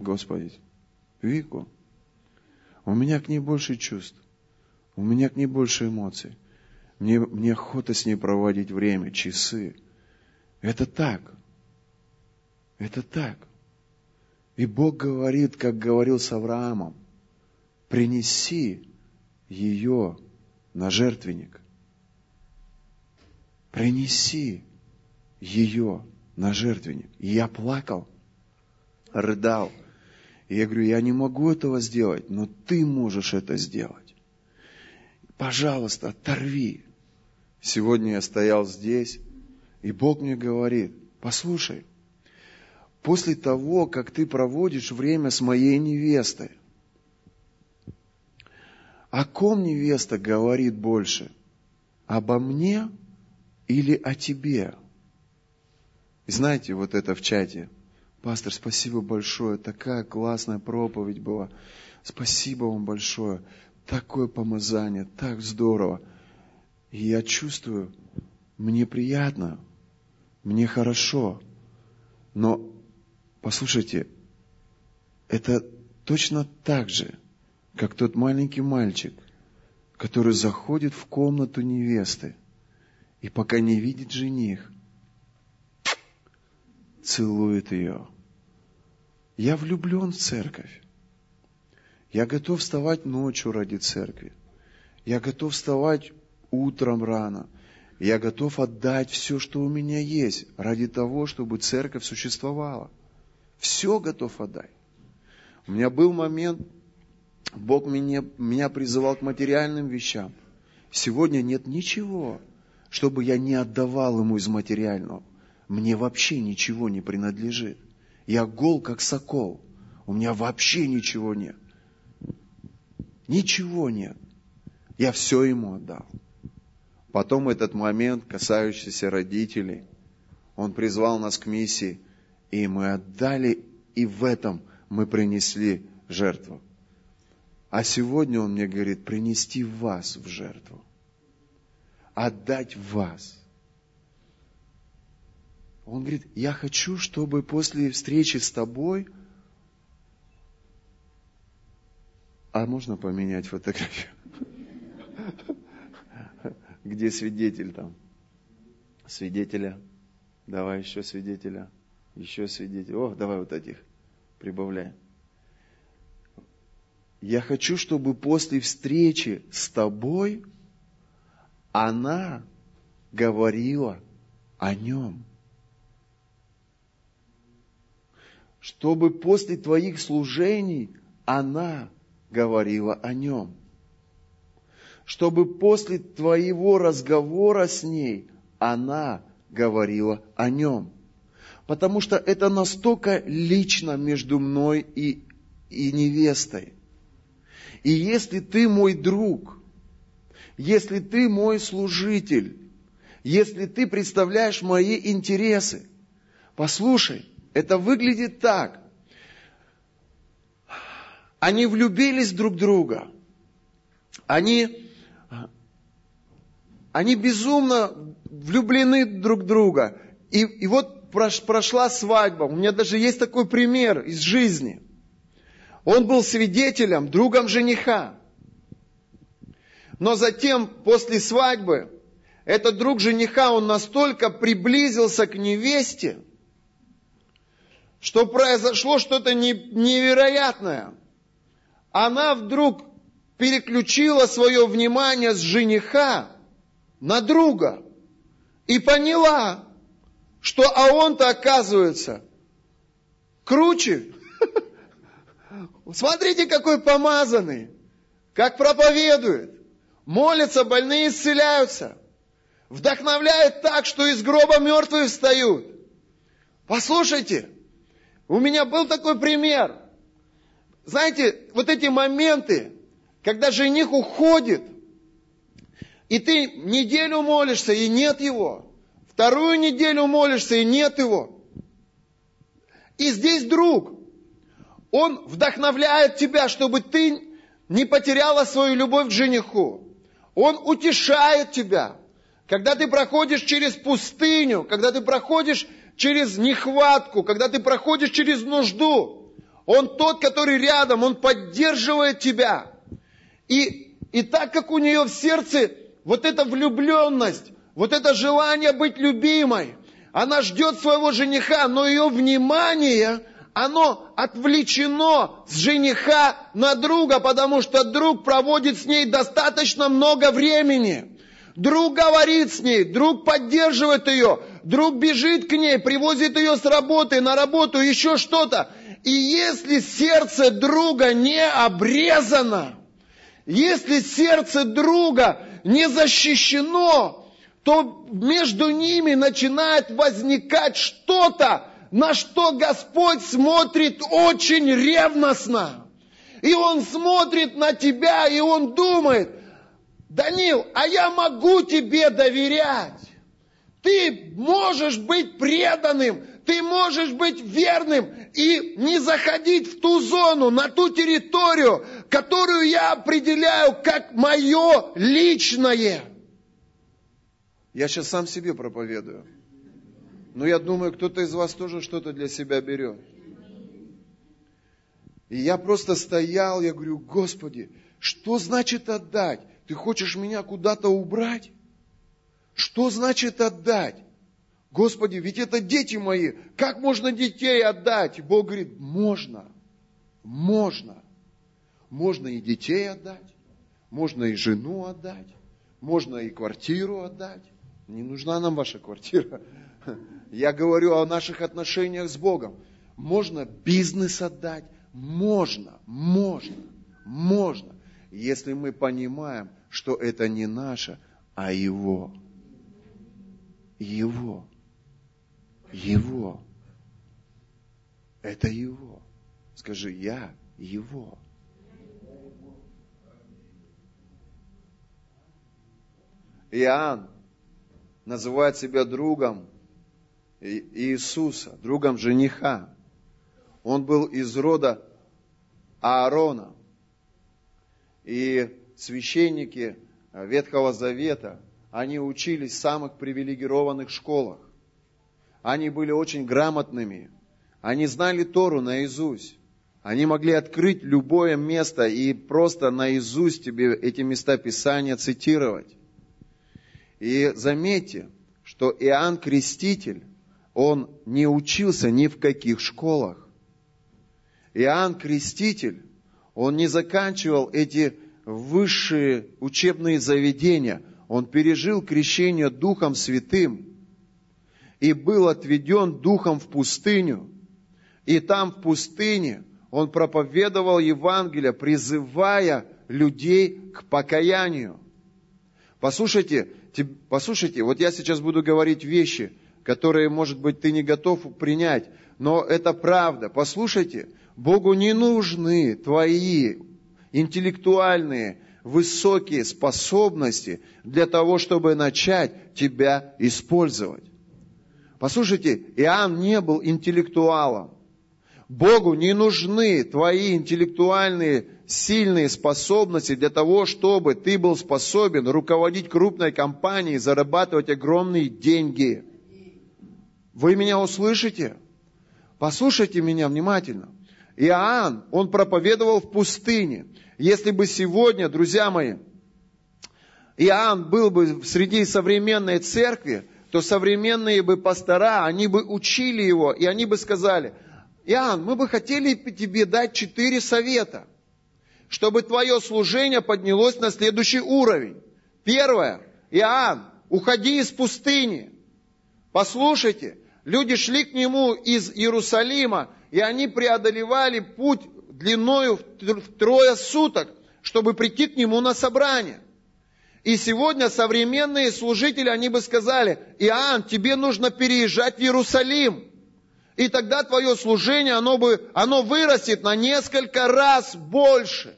Господи, Вику. У меня к ней больше чувств. У меня к ней больше эмоций. Мне, мне охота с ней проводить время, часы. Это так. Это так. И Бог говорит, как говорил с Авраамом, принеси ее на жертвенник. Принеси ее на жертвенник. И я плакал, рыдал. И я говорю, я не могу этого сделать, но ты можешь это сделать. Пожалуйста, оторви. Сегодня я стоял здесь, и Бог мне говорит, послушай, после того, как ты проводишь время с моей невестой. О ком невеста говорит больше? Обо мне или о тебе? знаете, вот это в чате. Пастор, спасибо большое. Такая классная проповедь была. Спасибо вам большое. Такое помазание, так здорово. И я чувствую, мне приятно, мне хорошо. Но Послушайте, это точно так же, как тот маленький мальчик, который заходит в комнату невесты и пока не видит жених, целует ее. Я влюблен в церковь. Я готов вставать ночью ради церкви. Я готов вставать утром рано. Я готов отдать все, что у меня есть, ради того, чтобы церковь существовала – все готов отдать. У меня был момент, Бог меня, меня призывал к материальным вещам. Сегодня нет ничего, чтобы я не отдавал ему из материального. Мне вообще ничего не принадлежит. Я гол, как сокол. У меня вообще ничего нет. Ничего нет. Я все ему отдал. Потом этот момент, касающийся родителей, он призвал нас к миссии, и мы отдали, и в этом мы принесли жертву. А сегодня он мне говорит, принести вас в жертву. Отдать вас. Он говорит, я хочу, чтобы после встречи с тобой А можно поменять фотографию? Где свидетель там? Свидетеля. Давай еще свидетеля. Еще свидетеля. О, давай вот этих. Прибавляй. Я хочу, чтобы после встречи с тобой она говорила о нем. Чтобы после твоих служений она говорила о нем. Чтобы после твоего разговора с ней она говорила о нем. Потому что это настолько лично между мной и, и невестой. И если ты мой друг, если ты мой служитель, если ты представляешь мои интересы, послушай, это выглядит так. Они влюбились друг в друга. Они, они безумно влюблены друг в друга. И, и вот прошла свадьба. У меня даже есть такой пример из жизни. Он был свидетелем, другом жениха. Но затем, после свадьбы, этот друг жениха, он настолько приблизился к невесте, что произошло что-то невероятное она вдруг переключила свое внимание с жениха на друга и поняла, что а он-то оказывается круче. Смотрите, какой помазанный, как проповедует, молится, больные исцеляются, вдохновляет так, что из гроба мертвые встают. Послушайте, у меня был такой пример. Знаете, вот эти моменты, когда жених уходит, и ты неделю молишься, и нет его. Вторую неделю молишься, и нет его. И здесь друг, он вдохновляет тебя, чтобы ты не потеряла свою любовь к жениху. Он утешает тебя. Когда ты проходишь через пустыню, когда ты проходишь через нехватку, когда ты проходишь через нужду, он тот, который рядом, Он поддерживает тебя. И, и так как у нее в сердце вот эта влюбленность, вот это желание быть любимой, она ждет своего жениха, но ее внимание, оно отвлечено с жениха на друга, потому что друг проводит с ней достаточно много времени. Друг говорит с ней, друг поддерживает ее, друг бежит к ней, привозит ее с работы, на работу, еще что-то. И если сердце друга не обрезано, если сердце друга не защищено, то между ними начинает возникать что-то, на что Господь смотрит очень ревностно. И Он смотрит на тебя, и Он думает, Данил, а я могу тебе доверять. Ты можешь быть преданным, ты можешь быть верным и не заходить в ту зону, на ту территорию, которую я определяю как мое личное. Я сейчас сам себе проповедую. Но я думаю, кто-то из вас тоже что-то для себя берет. И я просто стоял, я говорю, Господи, что значит отдать? Ты хочешь меня куда-то убрать? Что значит отдать? Господи, ведь это дети мои. Как можно детей отдать? Бог говорит, можно. Можно. Можно и детей отдать. Можно и жену отдать. Можно и квартиру отдать. Не нужна нам ваша квартира. Я говорю о наших отношениях с Богом. Можно бизнес отдать. Можно. Можно. Можно. если мы понимаем, что это не наше, а Его. Его. Его. Это Его. Скажи, я Его. Иоанн называет себя другом Иисуса, другом жениха. Он был из рода Аарона. И священники Ветхого Завета, они учились в самых привилегированных школах. Они были очень грамотными. Они знали Тору наизусть. Они могли открыть любое место и просто наизусть тебе эти места Писания цитировать. И заметьте, что Иоанн Креститель, он не учился ни в каких школах. Иоанн Креститель, он не заканчивал эти высшие учебные заведения. Он пережил крещение Духом Святым и был отведен Духом в пустыню. И там в пустыне он проповедовал Евангелие, призывая людей к покаянию. Послушайте, послушайте, вот я сейчас буду говорить вещи, которые, может быть, ты не готов принять, но это правда. Послушайте, Богу не нужны твои интеллектуальные, высокие способности для того, чтобы начать тебя использовать. Послушайте, Иоанн не был интеллектуалом. Богу не нужны твои интеллектуальные сильные способности для того, чтобы ты был способен руководить крупной компанией, зарабатывать огромные деньги. Вы меня услышите? Послушайте меня внимательно. Иоанн, он проповедовал в пустыне. Если бы сегодня, друзья мои, Иоанн был бы среди современной церкви, то современные бы пастора, они бы учили его, и они бы сказали – Иоанн, мы бы хотели тебе дать четыре совета, чтобы твое служение поднялось на следующий уровень. Первое. Иоанн, уходи из пустыни. Послушайте, люди шли к нему из Иерусалима, и они преодолевали путь длиною в трое суток, чтобы прийти к нему на собрание. И сегодня современные служители, они бы сказали, Иоанн, тебе нужно переезжать в Иерусалим. И тогда твое служение, оно, бы, оно вырастет на несколько раз больше.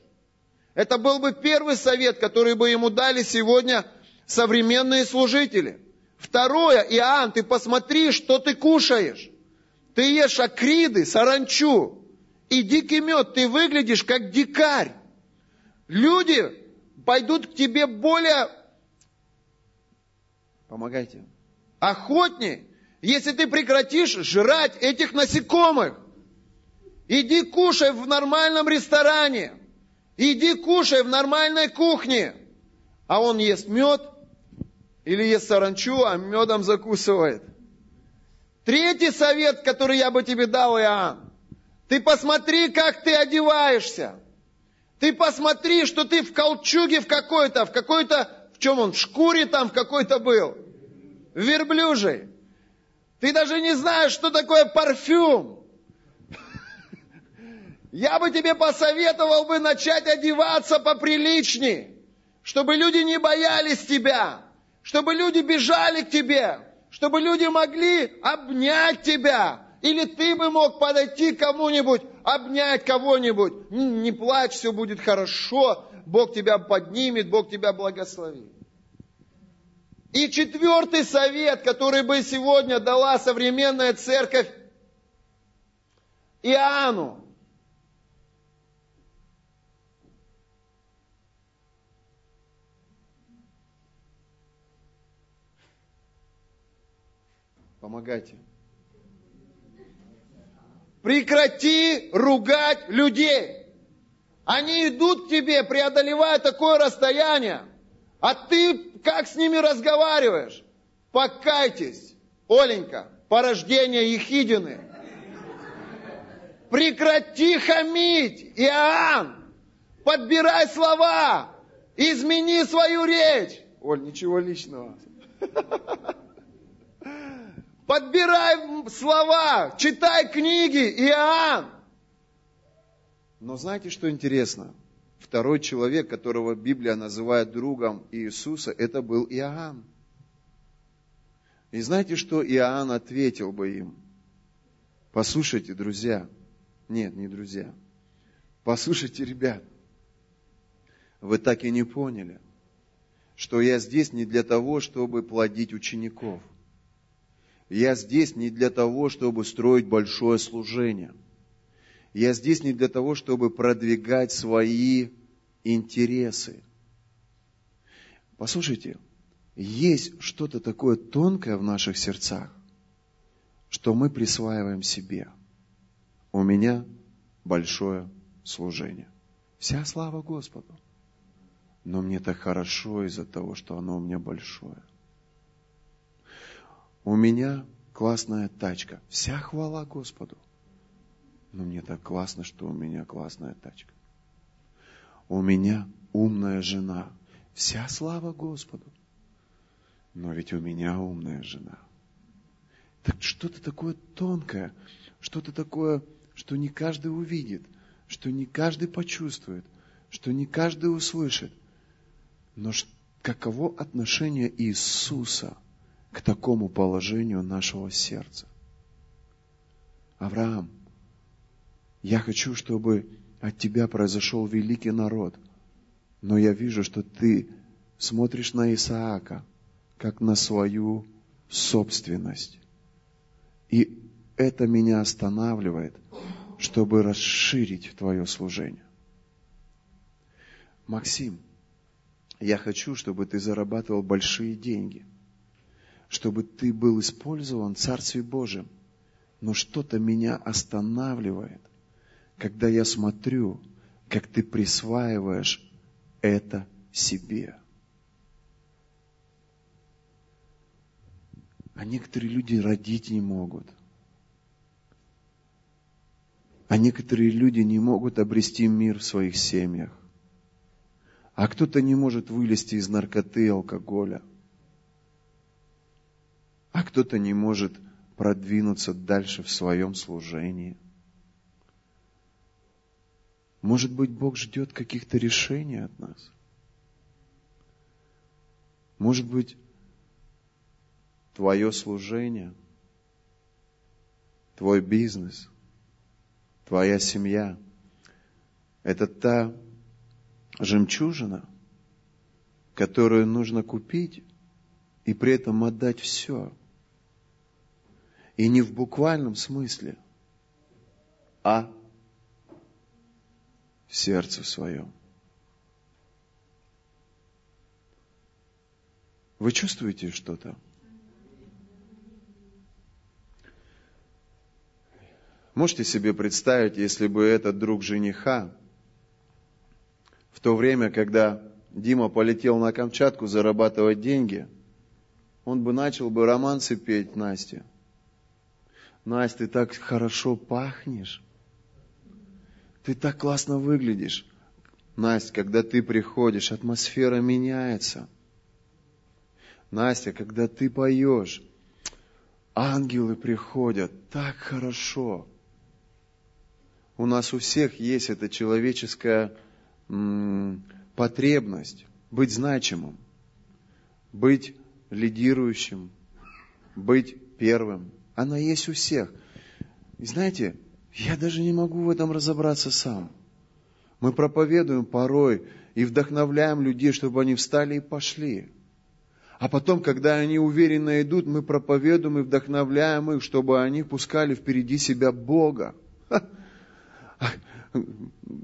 Это был бы первый совет, который бы ему дали сегодня современные служители. Второе, Иоанн, ты посмотри, что ты кушаешь. Ты ешь акриды, саранчу и дикий мед. Ты выглядишь как дикарь. Люди пойдут к тебе более, помогайте, охотнее, если ты прекратишь жрать этих насекомых, иди кушай в нормальном ресторане, иди кушай в нормальной кухне. А он ест мед или ест саранчу, а медом закусывает. Третий совет, который я бы тебе дал, Иоанн. Ты посмотри, как ты одеваешься. Ты посмотри, что ты в колчуге в какой-то, в какой-то, в чем он, в шкуре там в какой-то был. В верблюжей. Ты даже не знаешь, что такое парфюм. [LAUGHS] Я бы тебе посоветовал бы начать одеваться поприличнее, чтобы люди не боялись тебя, чтобы люди бежали к тебе, чтобы люди могли обнять тебя, или ты бы мог подойти к кому-нибудь, обнять кого-нибудь. Не, не плачь, все будет хорошо, Бог тебя поднимет, Бог тебя благословит. И четвертый совет, который бы сегодня дала современная церковь Иоанну. Помогайте. Прекрати ругать людей. Они идут к тебе, преодолевая такое расстояние. А ты как с ними разговариваешь? Покайтесь, Оленька, порождение Ехидины. Прекрати хамить, Иоанн. Подбирай слова. Измени свою речь. Оль, ничего личного. [LAUGHS] Подбирай слова, читай книги, Иоанн. Но знаете, что интересно? второй человек, которого Библия называет другом Иисуса, это был Иоанн. И знаете, что Иоанн ответил бы им? Послушайте, друзья. Нет, не друзья. Послушайте, ребят. Вы так и не поняли, что я здесь не для того, чтобы плодить учеников. Я здесь не для того, чтобы строить большое служение. Я здесь не для того, чтобы продвигать свои интересы. Послушайте, есть что-то такое тонкое в наших сердцах, что мы присваиваем себе. У меня большое служение. Вся слава Господу. Но мне так хорошо из-за того, что оно у меня большое. У меня классная тачка. Вся хвала Господу. Но мне так классно, что у меня классная тачка. У меня умная жена. Вся слава Господу. Но ведь у меня умная жена. Так что-то такое тонкое, что-то такое, что не каждый увидит, что не каждый почувствует, что не каждый услышит. Но каково отношение Иисуса к такому положению нашего сердца? Авраам, я хочу, чтобы от тебя произошел великий народ, но я вижу, что ты смотришь на Исаака, как на свою собственность. И это меня останавливает, чтобы расширить твое служение. Максим, я хочу, чтобы ты зарабатывал большие деньги, чтобы ты был использован в Царстве Божьем. Но что-то меня останавливает, когда я смотрю, как ты присваиваешь это себе. А некоторые люди родить не могут. А некоторые люди не могут обрести мир в своих семьях. А кто-то не может вылезти из наркоты и алкоголя. А кто-то не может продвинуться дальше в своем служении. Может быть, Бог ждет каких-то решений от нас. Может быть, твое служение, твой бизнес, твоя семья – это та жемчужина, которую нужно купить и при этом отдать все. И не в буквальном смысле, а в сердце своем. Вы чувствуете что-то? Можете себе представить, если бы этот друг жениха в то время, когда Дима полетел на Камчатку зарабатывать деньги, он бы начал бы романсы петь Насте. Настя, ты так хорошо пахнешь. Ты так классно выглядишь. Настя, когда ты приходишь, атмосфера меняется. Настя, когда ты поешь, ангелы приходят, так хорошо у нас у всех есть эта человеческая потребность быть значимым, быть лидирующим, быть первым. Она есть у всех. И знаете, я даже не могу в этом разобраться сам. Мы проповедуем порой и вдохновляем людей, чтобы они встали и пошли. А потом, когда они уверенно идут, мы проповедуем и вдохновляем их, чтобы они пускали впереди себя Бога.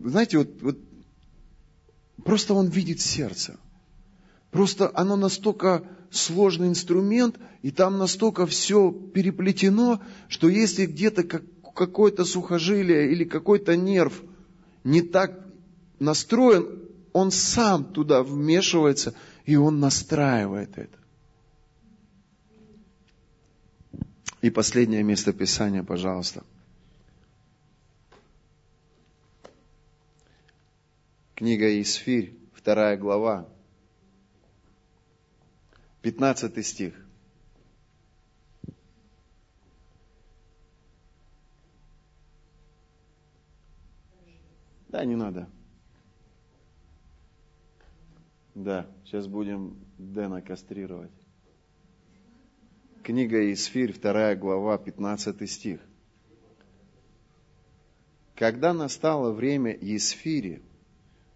знаете, вот, вот просто он видит сердце. Просто оно настолько сложный инструмент, и там настолько все переплетено, что если где-то как, какое-то сухожилие или какой-то нерв не так настроен, он сам туда вмешивается, и он настраивает это. И последнее место Писания, пожалуйста – Книга Исфирь, вторая глава, 15 стих. Да, не надо. Да, сейчас будем Дэна кастрировать. Книга Исфирь, 2 глава, 15 стих. Когда настало время Исфири,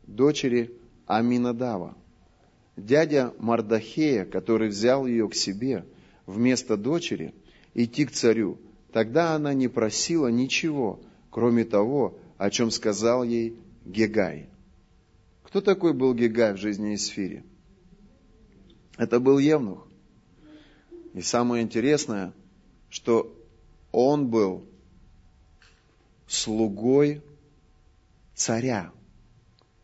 дочери Аминадава, дядя Мардахея, который взял ее к себе вместо дочери, идти к царю, тогда она не просила ничего, кроме того, о чем сказал ей Гегай. Кто такой был Гегай в жизни Исфири? Это был Евнух. И самое интересное, что он был слугой царя.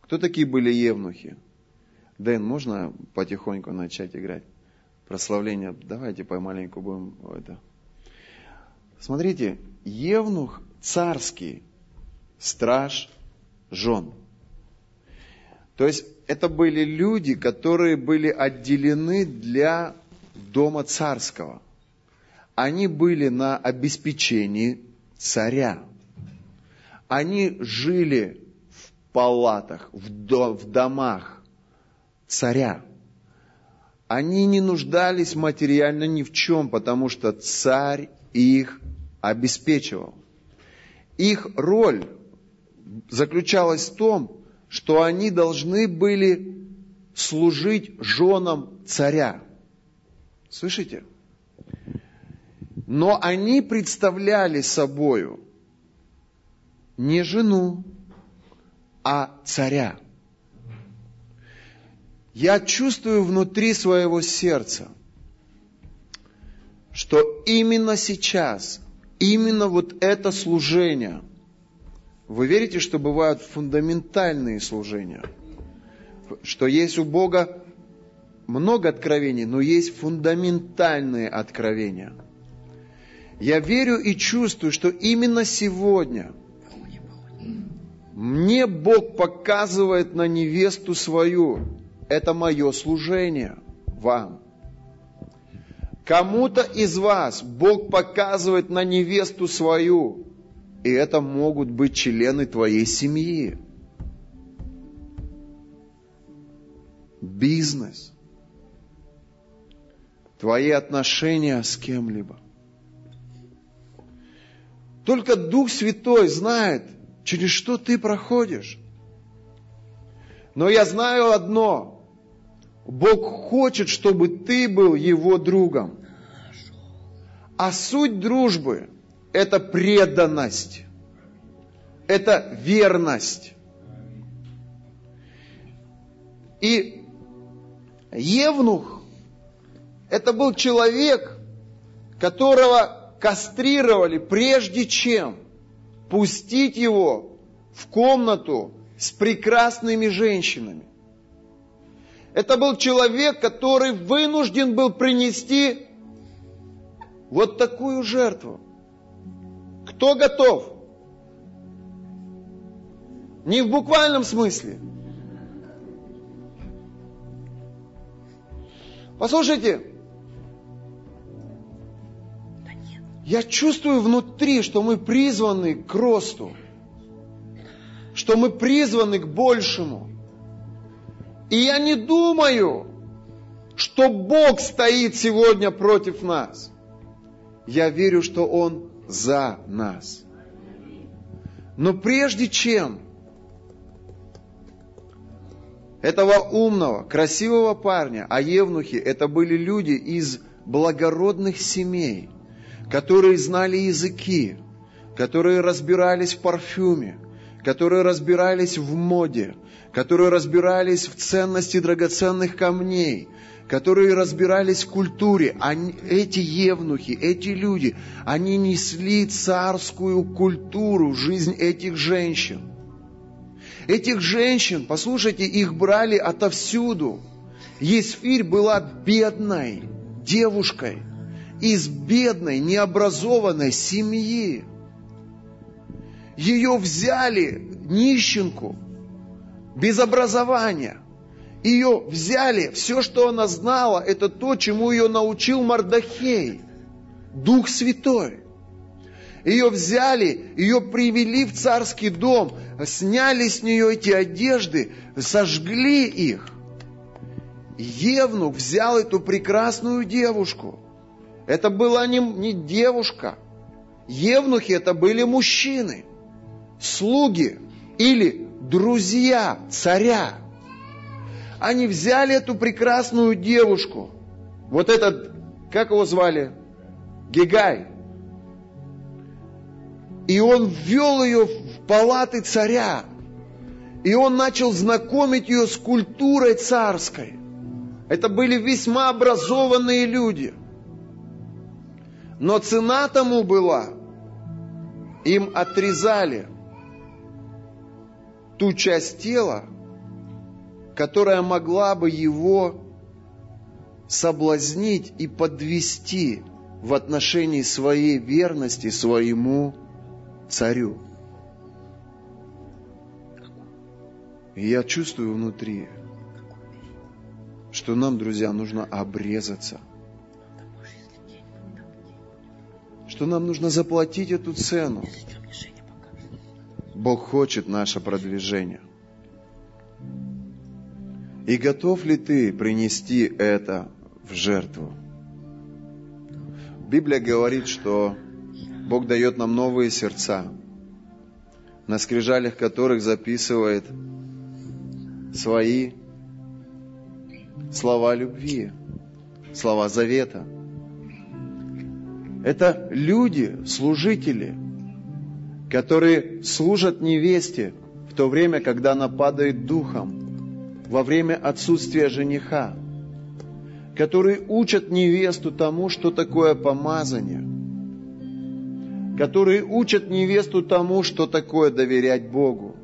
Кто такие были евнухи? Дэн, можно потихоньку начать играть? Прославление. Давайте помаленьку будем это. Смотрите, евнух царский, страж жен. То есть это были люди, которые были отделены для дома царского. Они были на обеспечении царя. Они жили в палатах, в, до, в домах царя. Они не нуждались материально ни в чем, потому что царь их обеспечивал. Их роль заключалась в том, что они должны были служить женам царя. Слышите? Но они представляли собою не жену, а царя. Я чувствую внутри своего сердца, что именно сейчас, именно вот это служение, вы верите, что бывают фундаментальные служения, что есть у Бога много откровений, но есть фундаментальные откровения. Я верю и чувствую, что именно сегодня – мне Бог показывает на невесту свою. Это мое служение вам. Кому-то из вас Бог показывает на невесту свою. И это могут быть члены твоей семьи. Бизнес. Твои отношения с кем-либо. Только Дух Святой знает – через что ты проходишь. Но я знаю одно. Бог хочет, чтобы ты был Его другом. А суть дружбы – это преданность, это верность. И Евнух – это был человек, которого кастрировали прежде чем – пустить его в комнату с прекрасными женщинами. Это был человек, который вынужден был принести вот такую жертву. Кто готов? Не в буквальном смысле. Послушайте, Я чувствую внутри, что мы призваны к росту, что мы призваны к большему. И я не думаю, что Бог стоит сегодня против нас. Я верю, что Он за нас. Но прежде чем этого умного, красивого парня, а евнухи это были люди из благородных семей – которые знали языки, которые разбирались в парфюме, которые разбирались в моде, которые разбирались в ценности драгоценных камней, которые разбирались в культуре. Они, эти евнухи, эти люди, они несли царскую культуру в жизнь этих женщин. Этих женщин, послушайте, их брали отовсюду. Есфирь была бедной девушкой – из бедной, необразованной семьи. Ее взяли, нищенку, без образования. Ее взяли, все, что она знала, это то, чему ее научил Мардахей, Дух Святой. Ее взяли, ее привели в царский дом, сняли с нее эти одежды, сожгли их Евнух взял эту прекрасную девушку. Это была не, не девушка. Евнухи это были мужчины, слуги или друзья царя. Они взяли эту прекрасную девушку. Вот этот, как его звали? Гигай. И он ввел ее в палаты царя. И он начал знакомить ее с культурой царской. Это были весьма образованные люди. Но цена тому была, им отрезали ту часть тела, которая могла бы его соблазнить и подвести в отношении своей верности своему царю. И я чувствую внутри, что нам, друзья, нужно обрезаться. Что нам нужно заплатить эту цену. Бог хочет наше продвижение. И готов ли ты принести это в жертву? Библия говорит, что Бог дает нам новые сердца, на скрижалях которых записывает свои слова любви, слова завета. Это люди, служители, которые служат невесте в то время, когда она падает духом, во время отсутствия жениха, которые учат невесту тому, что такое помазание, которые учат невесту тому, что такое доверять Богу,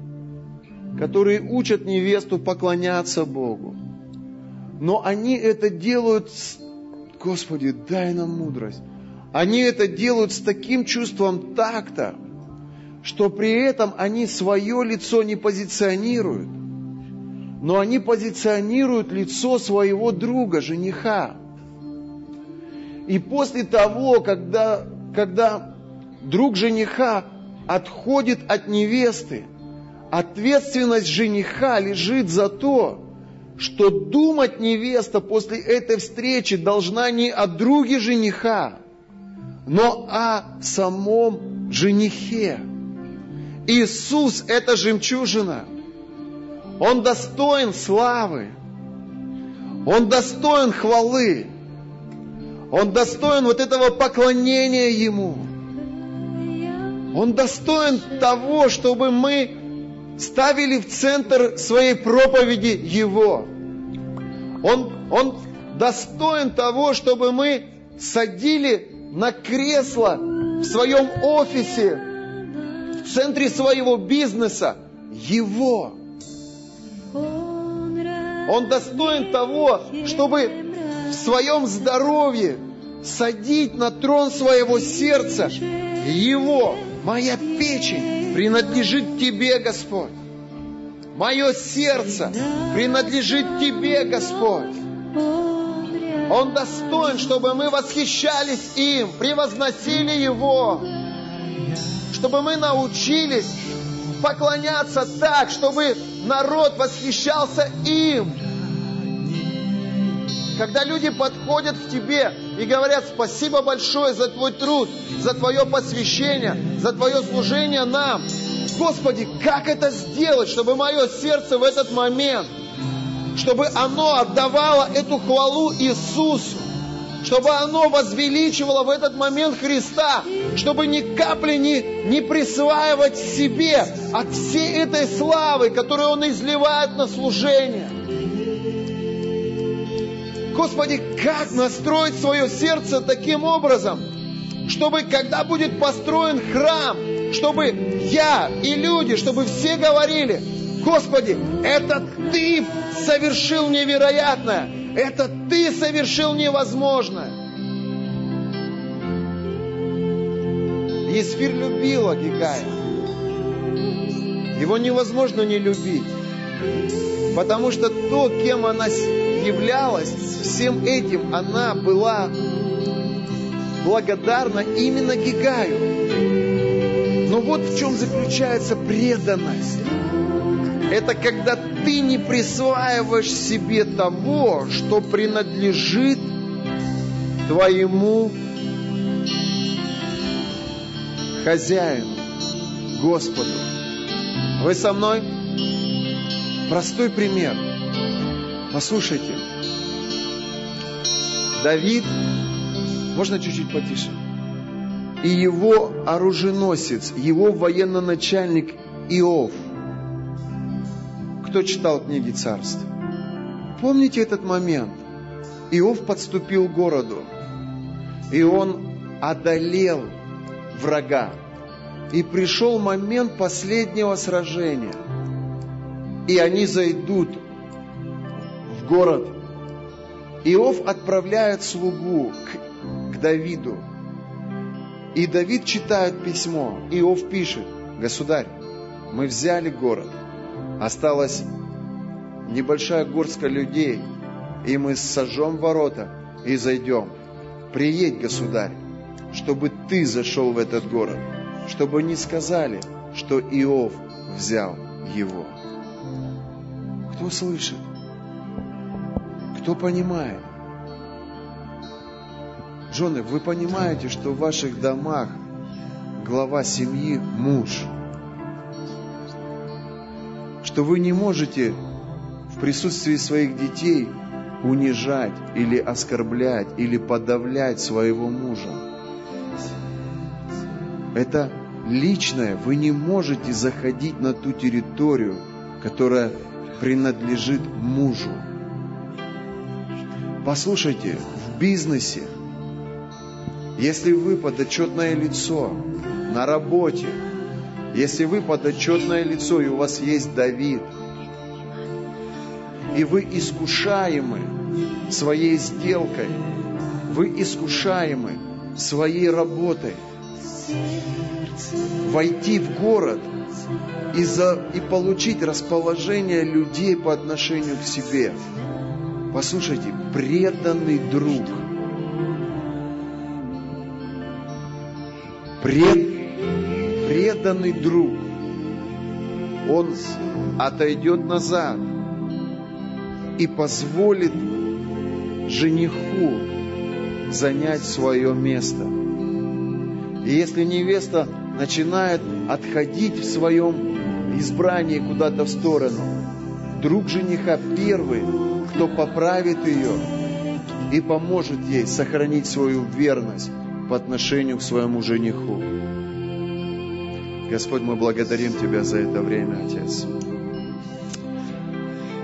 которые учат невесту поклоняться Богу. Но они это делают, с... Господи, дай нам мудрость. Они это делают с таким чувством такта, что при этом они свое лицо не позиционируют, но они позиционируют лицо своего друга, жениха. И после того, когда, когда друг жениха отходит от невесты, Ответственность жениха лежит за то, что думать невеста после этой встречи должна не о друге жениха, но о самом женихе. Иисус – это жемчужина. Он достоин славы. Он достоин хвалы. Он достоин вот этого поклонения Ему. Он достоин того, чтобы мы ставили в центр своей проповеди Его. Он, он достоин того, чтобы мы садили на кресло в своем офисе, в центре своего бизнеса Его. Он достоин того, чтобы в своем здоровье садить на трон своего сердца Его. Моя печень принадлежит Тебе, Господь. Мое сердце принадлежит Тебе, Господь. Он достоин, чтобы мы восхищались им, превозносили Его, чтобы мы научились поклоняться так, чтобы народ восхищался им. Когда люди подходят к тебе и говорят спасибо большое за твой труд, за твое посвящение, за твое служение нам. Господи, как это сделать, чтобы мое сердце в этот момент, чтобы оно отдавало эту хвалу Иисусу, чтобы оно возвеличивало в этот момент Христа, чтобы ни капли не, не присваивать себе от всей этой славы, которую Он изливает на служение. Господи, как настроить свое сердце таким образом, чтобы когда будет построен храм, чтобы я и люди, чтобы все говорили, Господи, это Ты совершил невероятное, это Ты совершил невозможное. Есфир любила Гигая. Его невозможно не любить, потому что то, кем она являлась, всем этим она была благодарна именно Гигаю. Но вот в чем заключается преданность. Это когда ты не присваиваешь себе того, что принадлежит твоему хозяину, Господу. Вы со мной? Простой пример. Послушайте. Давид, можно чуть-чуть потише? И его оруженосец, его военно-начальник Иов. Кто читал книги царств? Помните этот момент? Иов подступил к городу, и он одолел врага. И пришел момент последнего сражения. И они зайдут в город. Иов отправляет слугу к, к Давиду. И Давид читает письмо. Иов пишет, государь, мы взяли город. Осталась небольшая горстка людей, и мы сожжем ворота и зайдем. Приедь, государь, чтобы ты зашел в этот город, чтобы не сказали, что Иов взял его. Кто слышит? Кто понимает? Жены, вы понимаете, что в ваших домах глава семьи – муж. Что вы не можете в присутствии своих детей унижать или оскорблять или подавлять своего мужа. Это личное. Вы не можете заходить на ту территорию, которая принадлежит мужу. Послушайте, в бизнесе, если вы подотчетное лицо на работе, если вы подотчетное лицо и у вас есть Давид, и вы искушаемы своей сделкой, вы искушаемы своей работой, войти в город и, за, и получить расположение людей по отношению к себе. Послушайте, преданный друг, пред, преданный друг, он отойдет назад и позволит жениху занять свое место. И если невеста начинает отходить в своем избрании куда-то в сторону, друг жениха первый, кто поправит ее и поможет ей сохранить свою верность по отношению к своему жениху. Господь, мы благодарим Тебя за это время, Отец.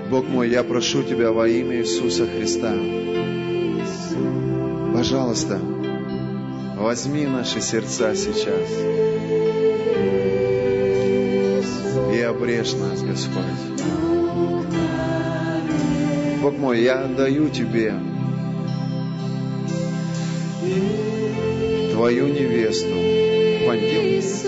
Бог мой, я прошу Тебя во имя Иисуса Христа. Пожалуйста, Возьми наши сердца сейчас и обрежь нас, Господь. Бог мой, я отдаю Тебе Твою невесту, Вандил.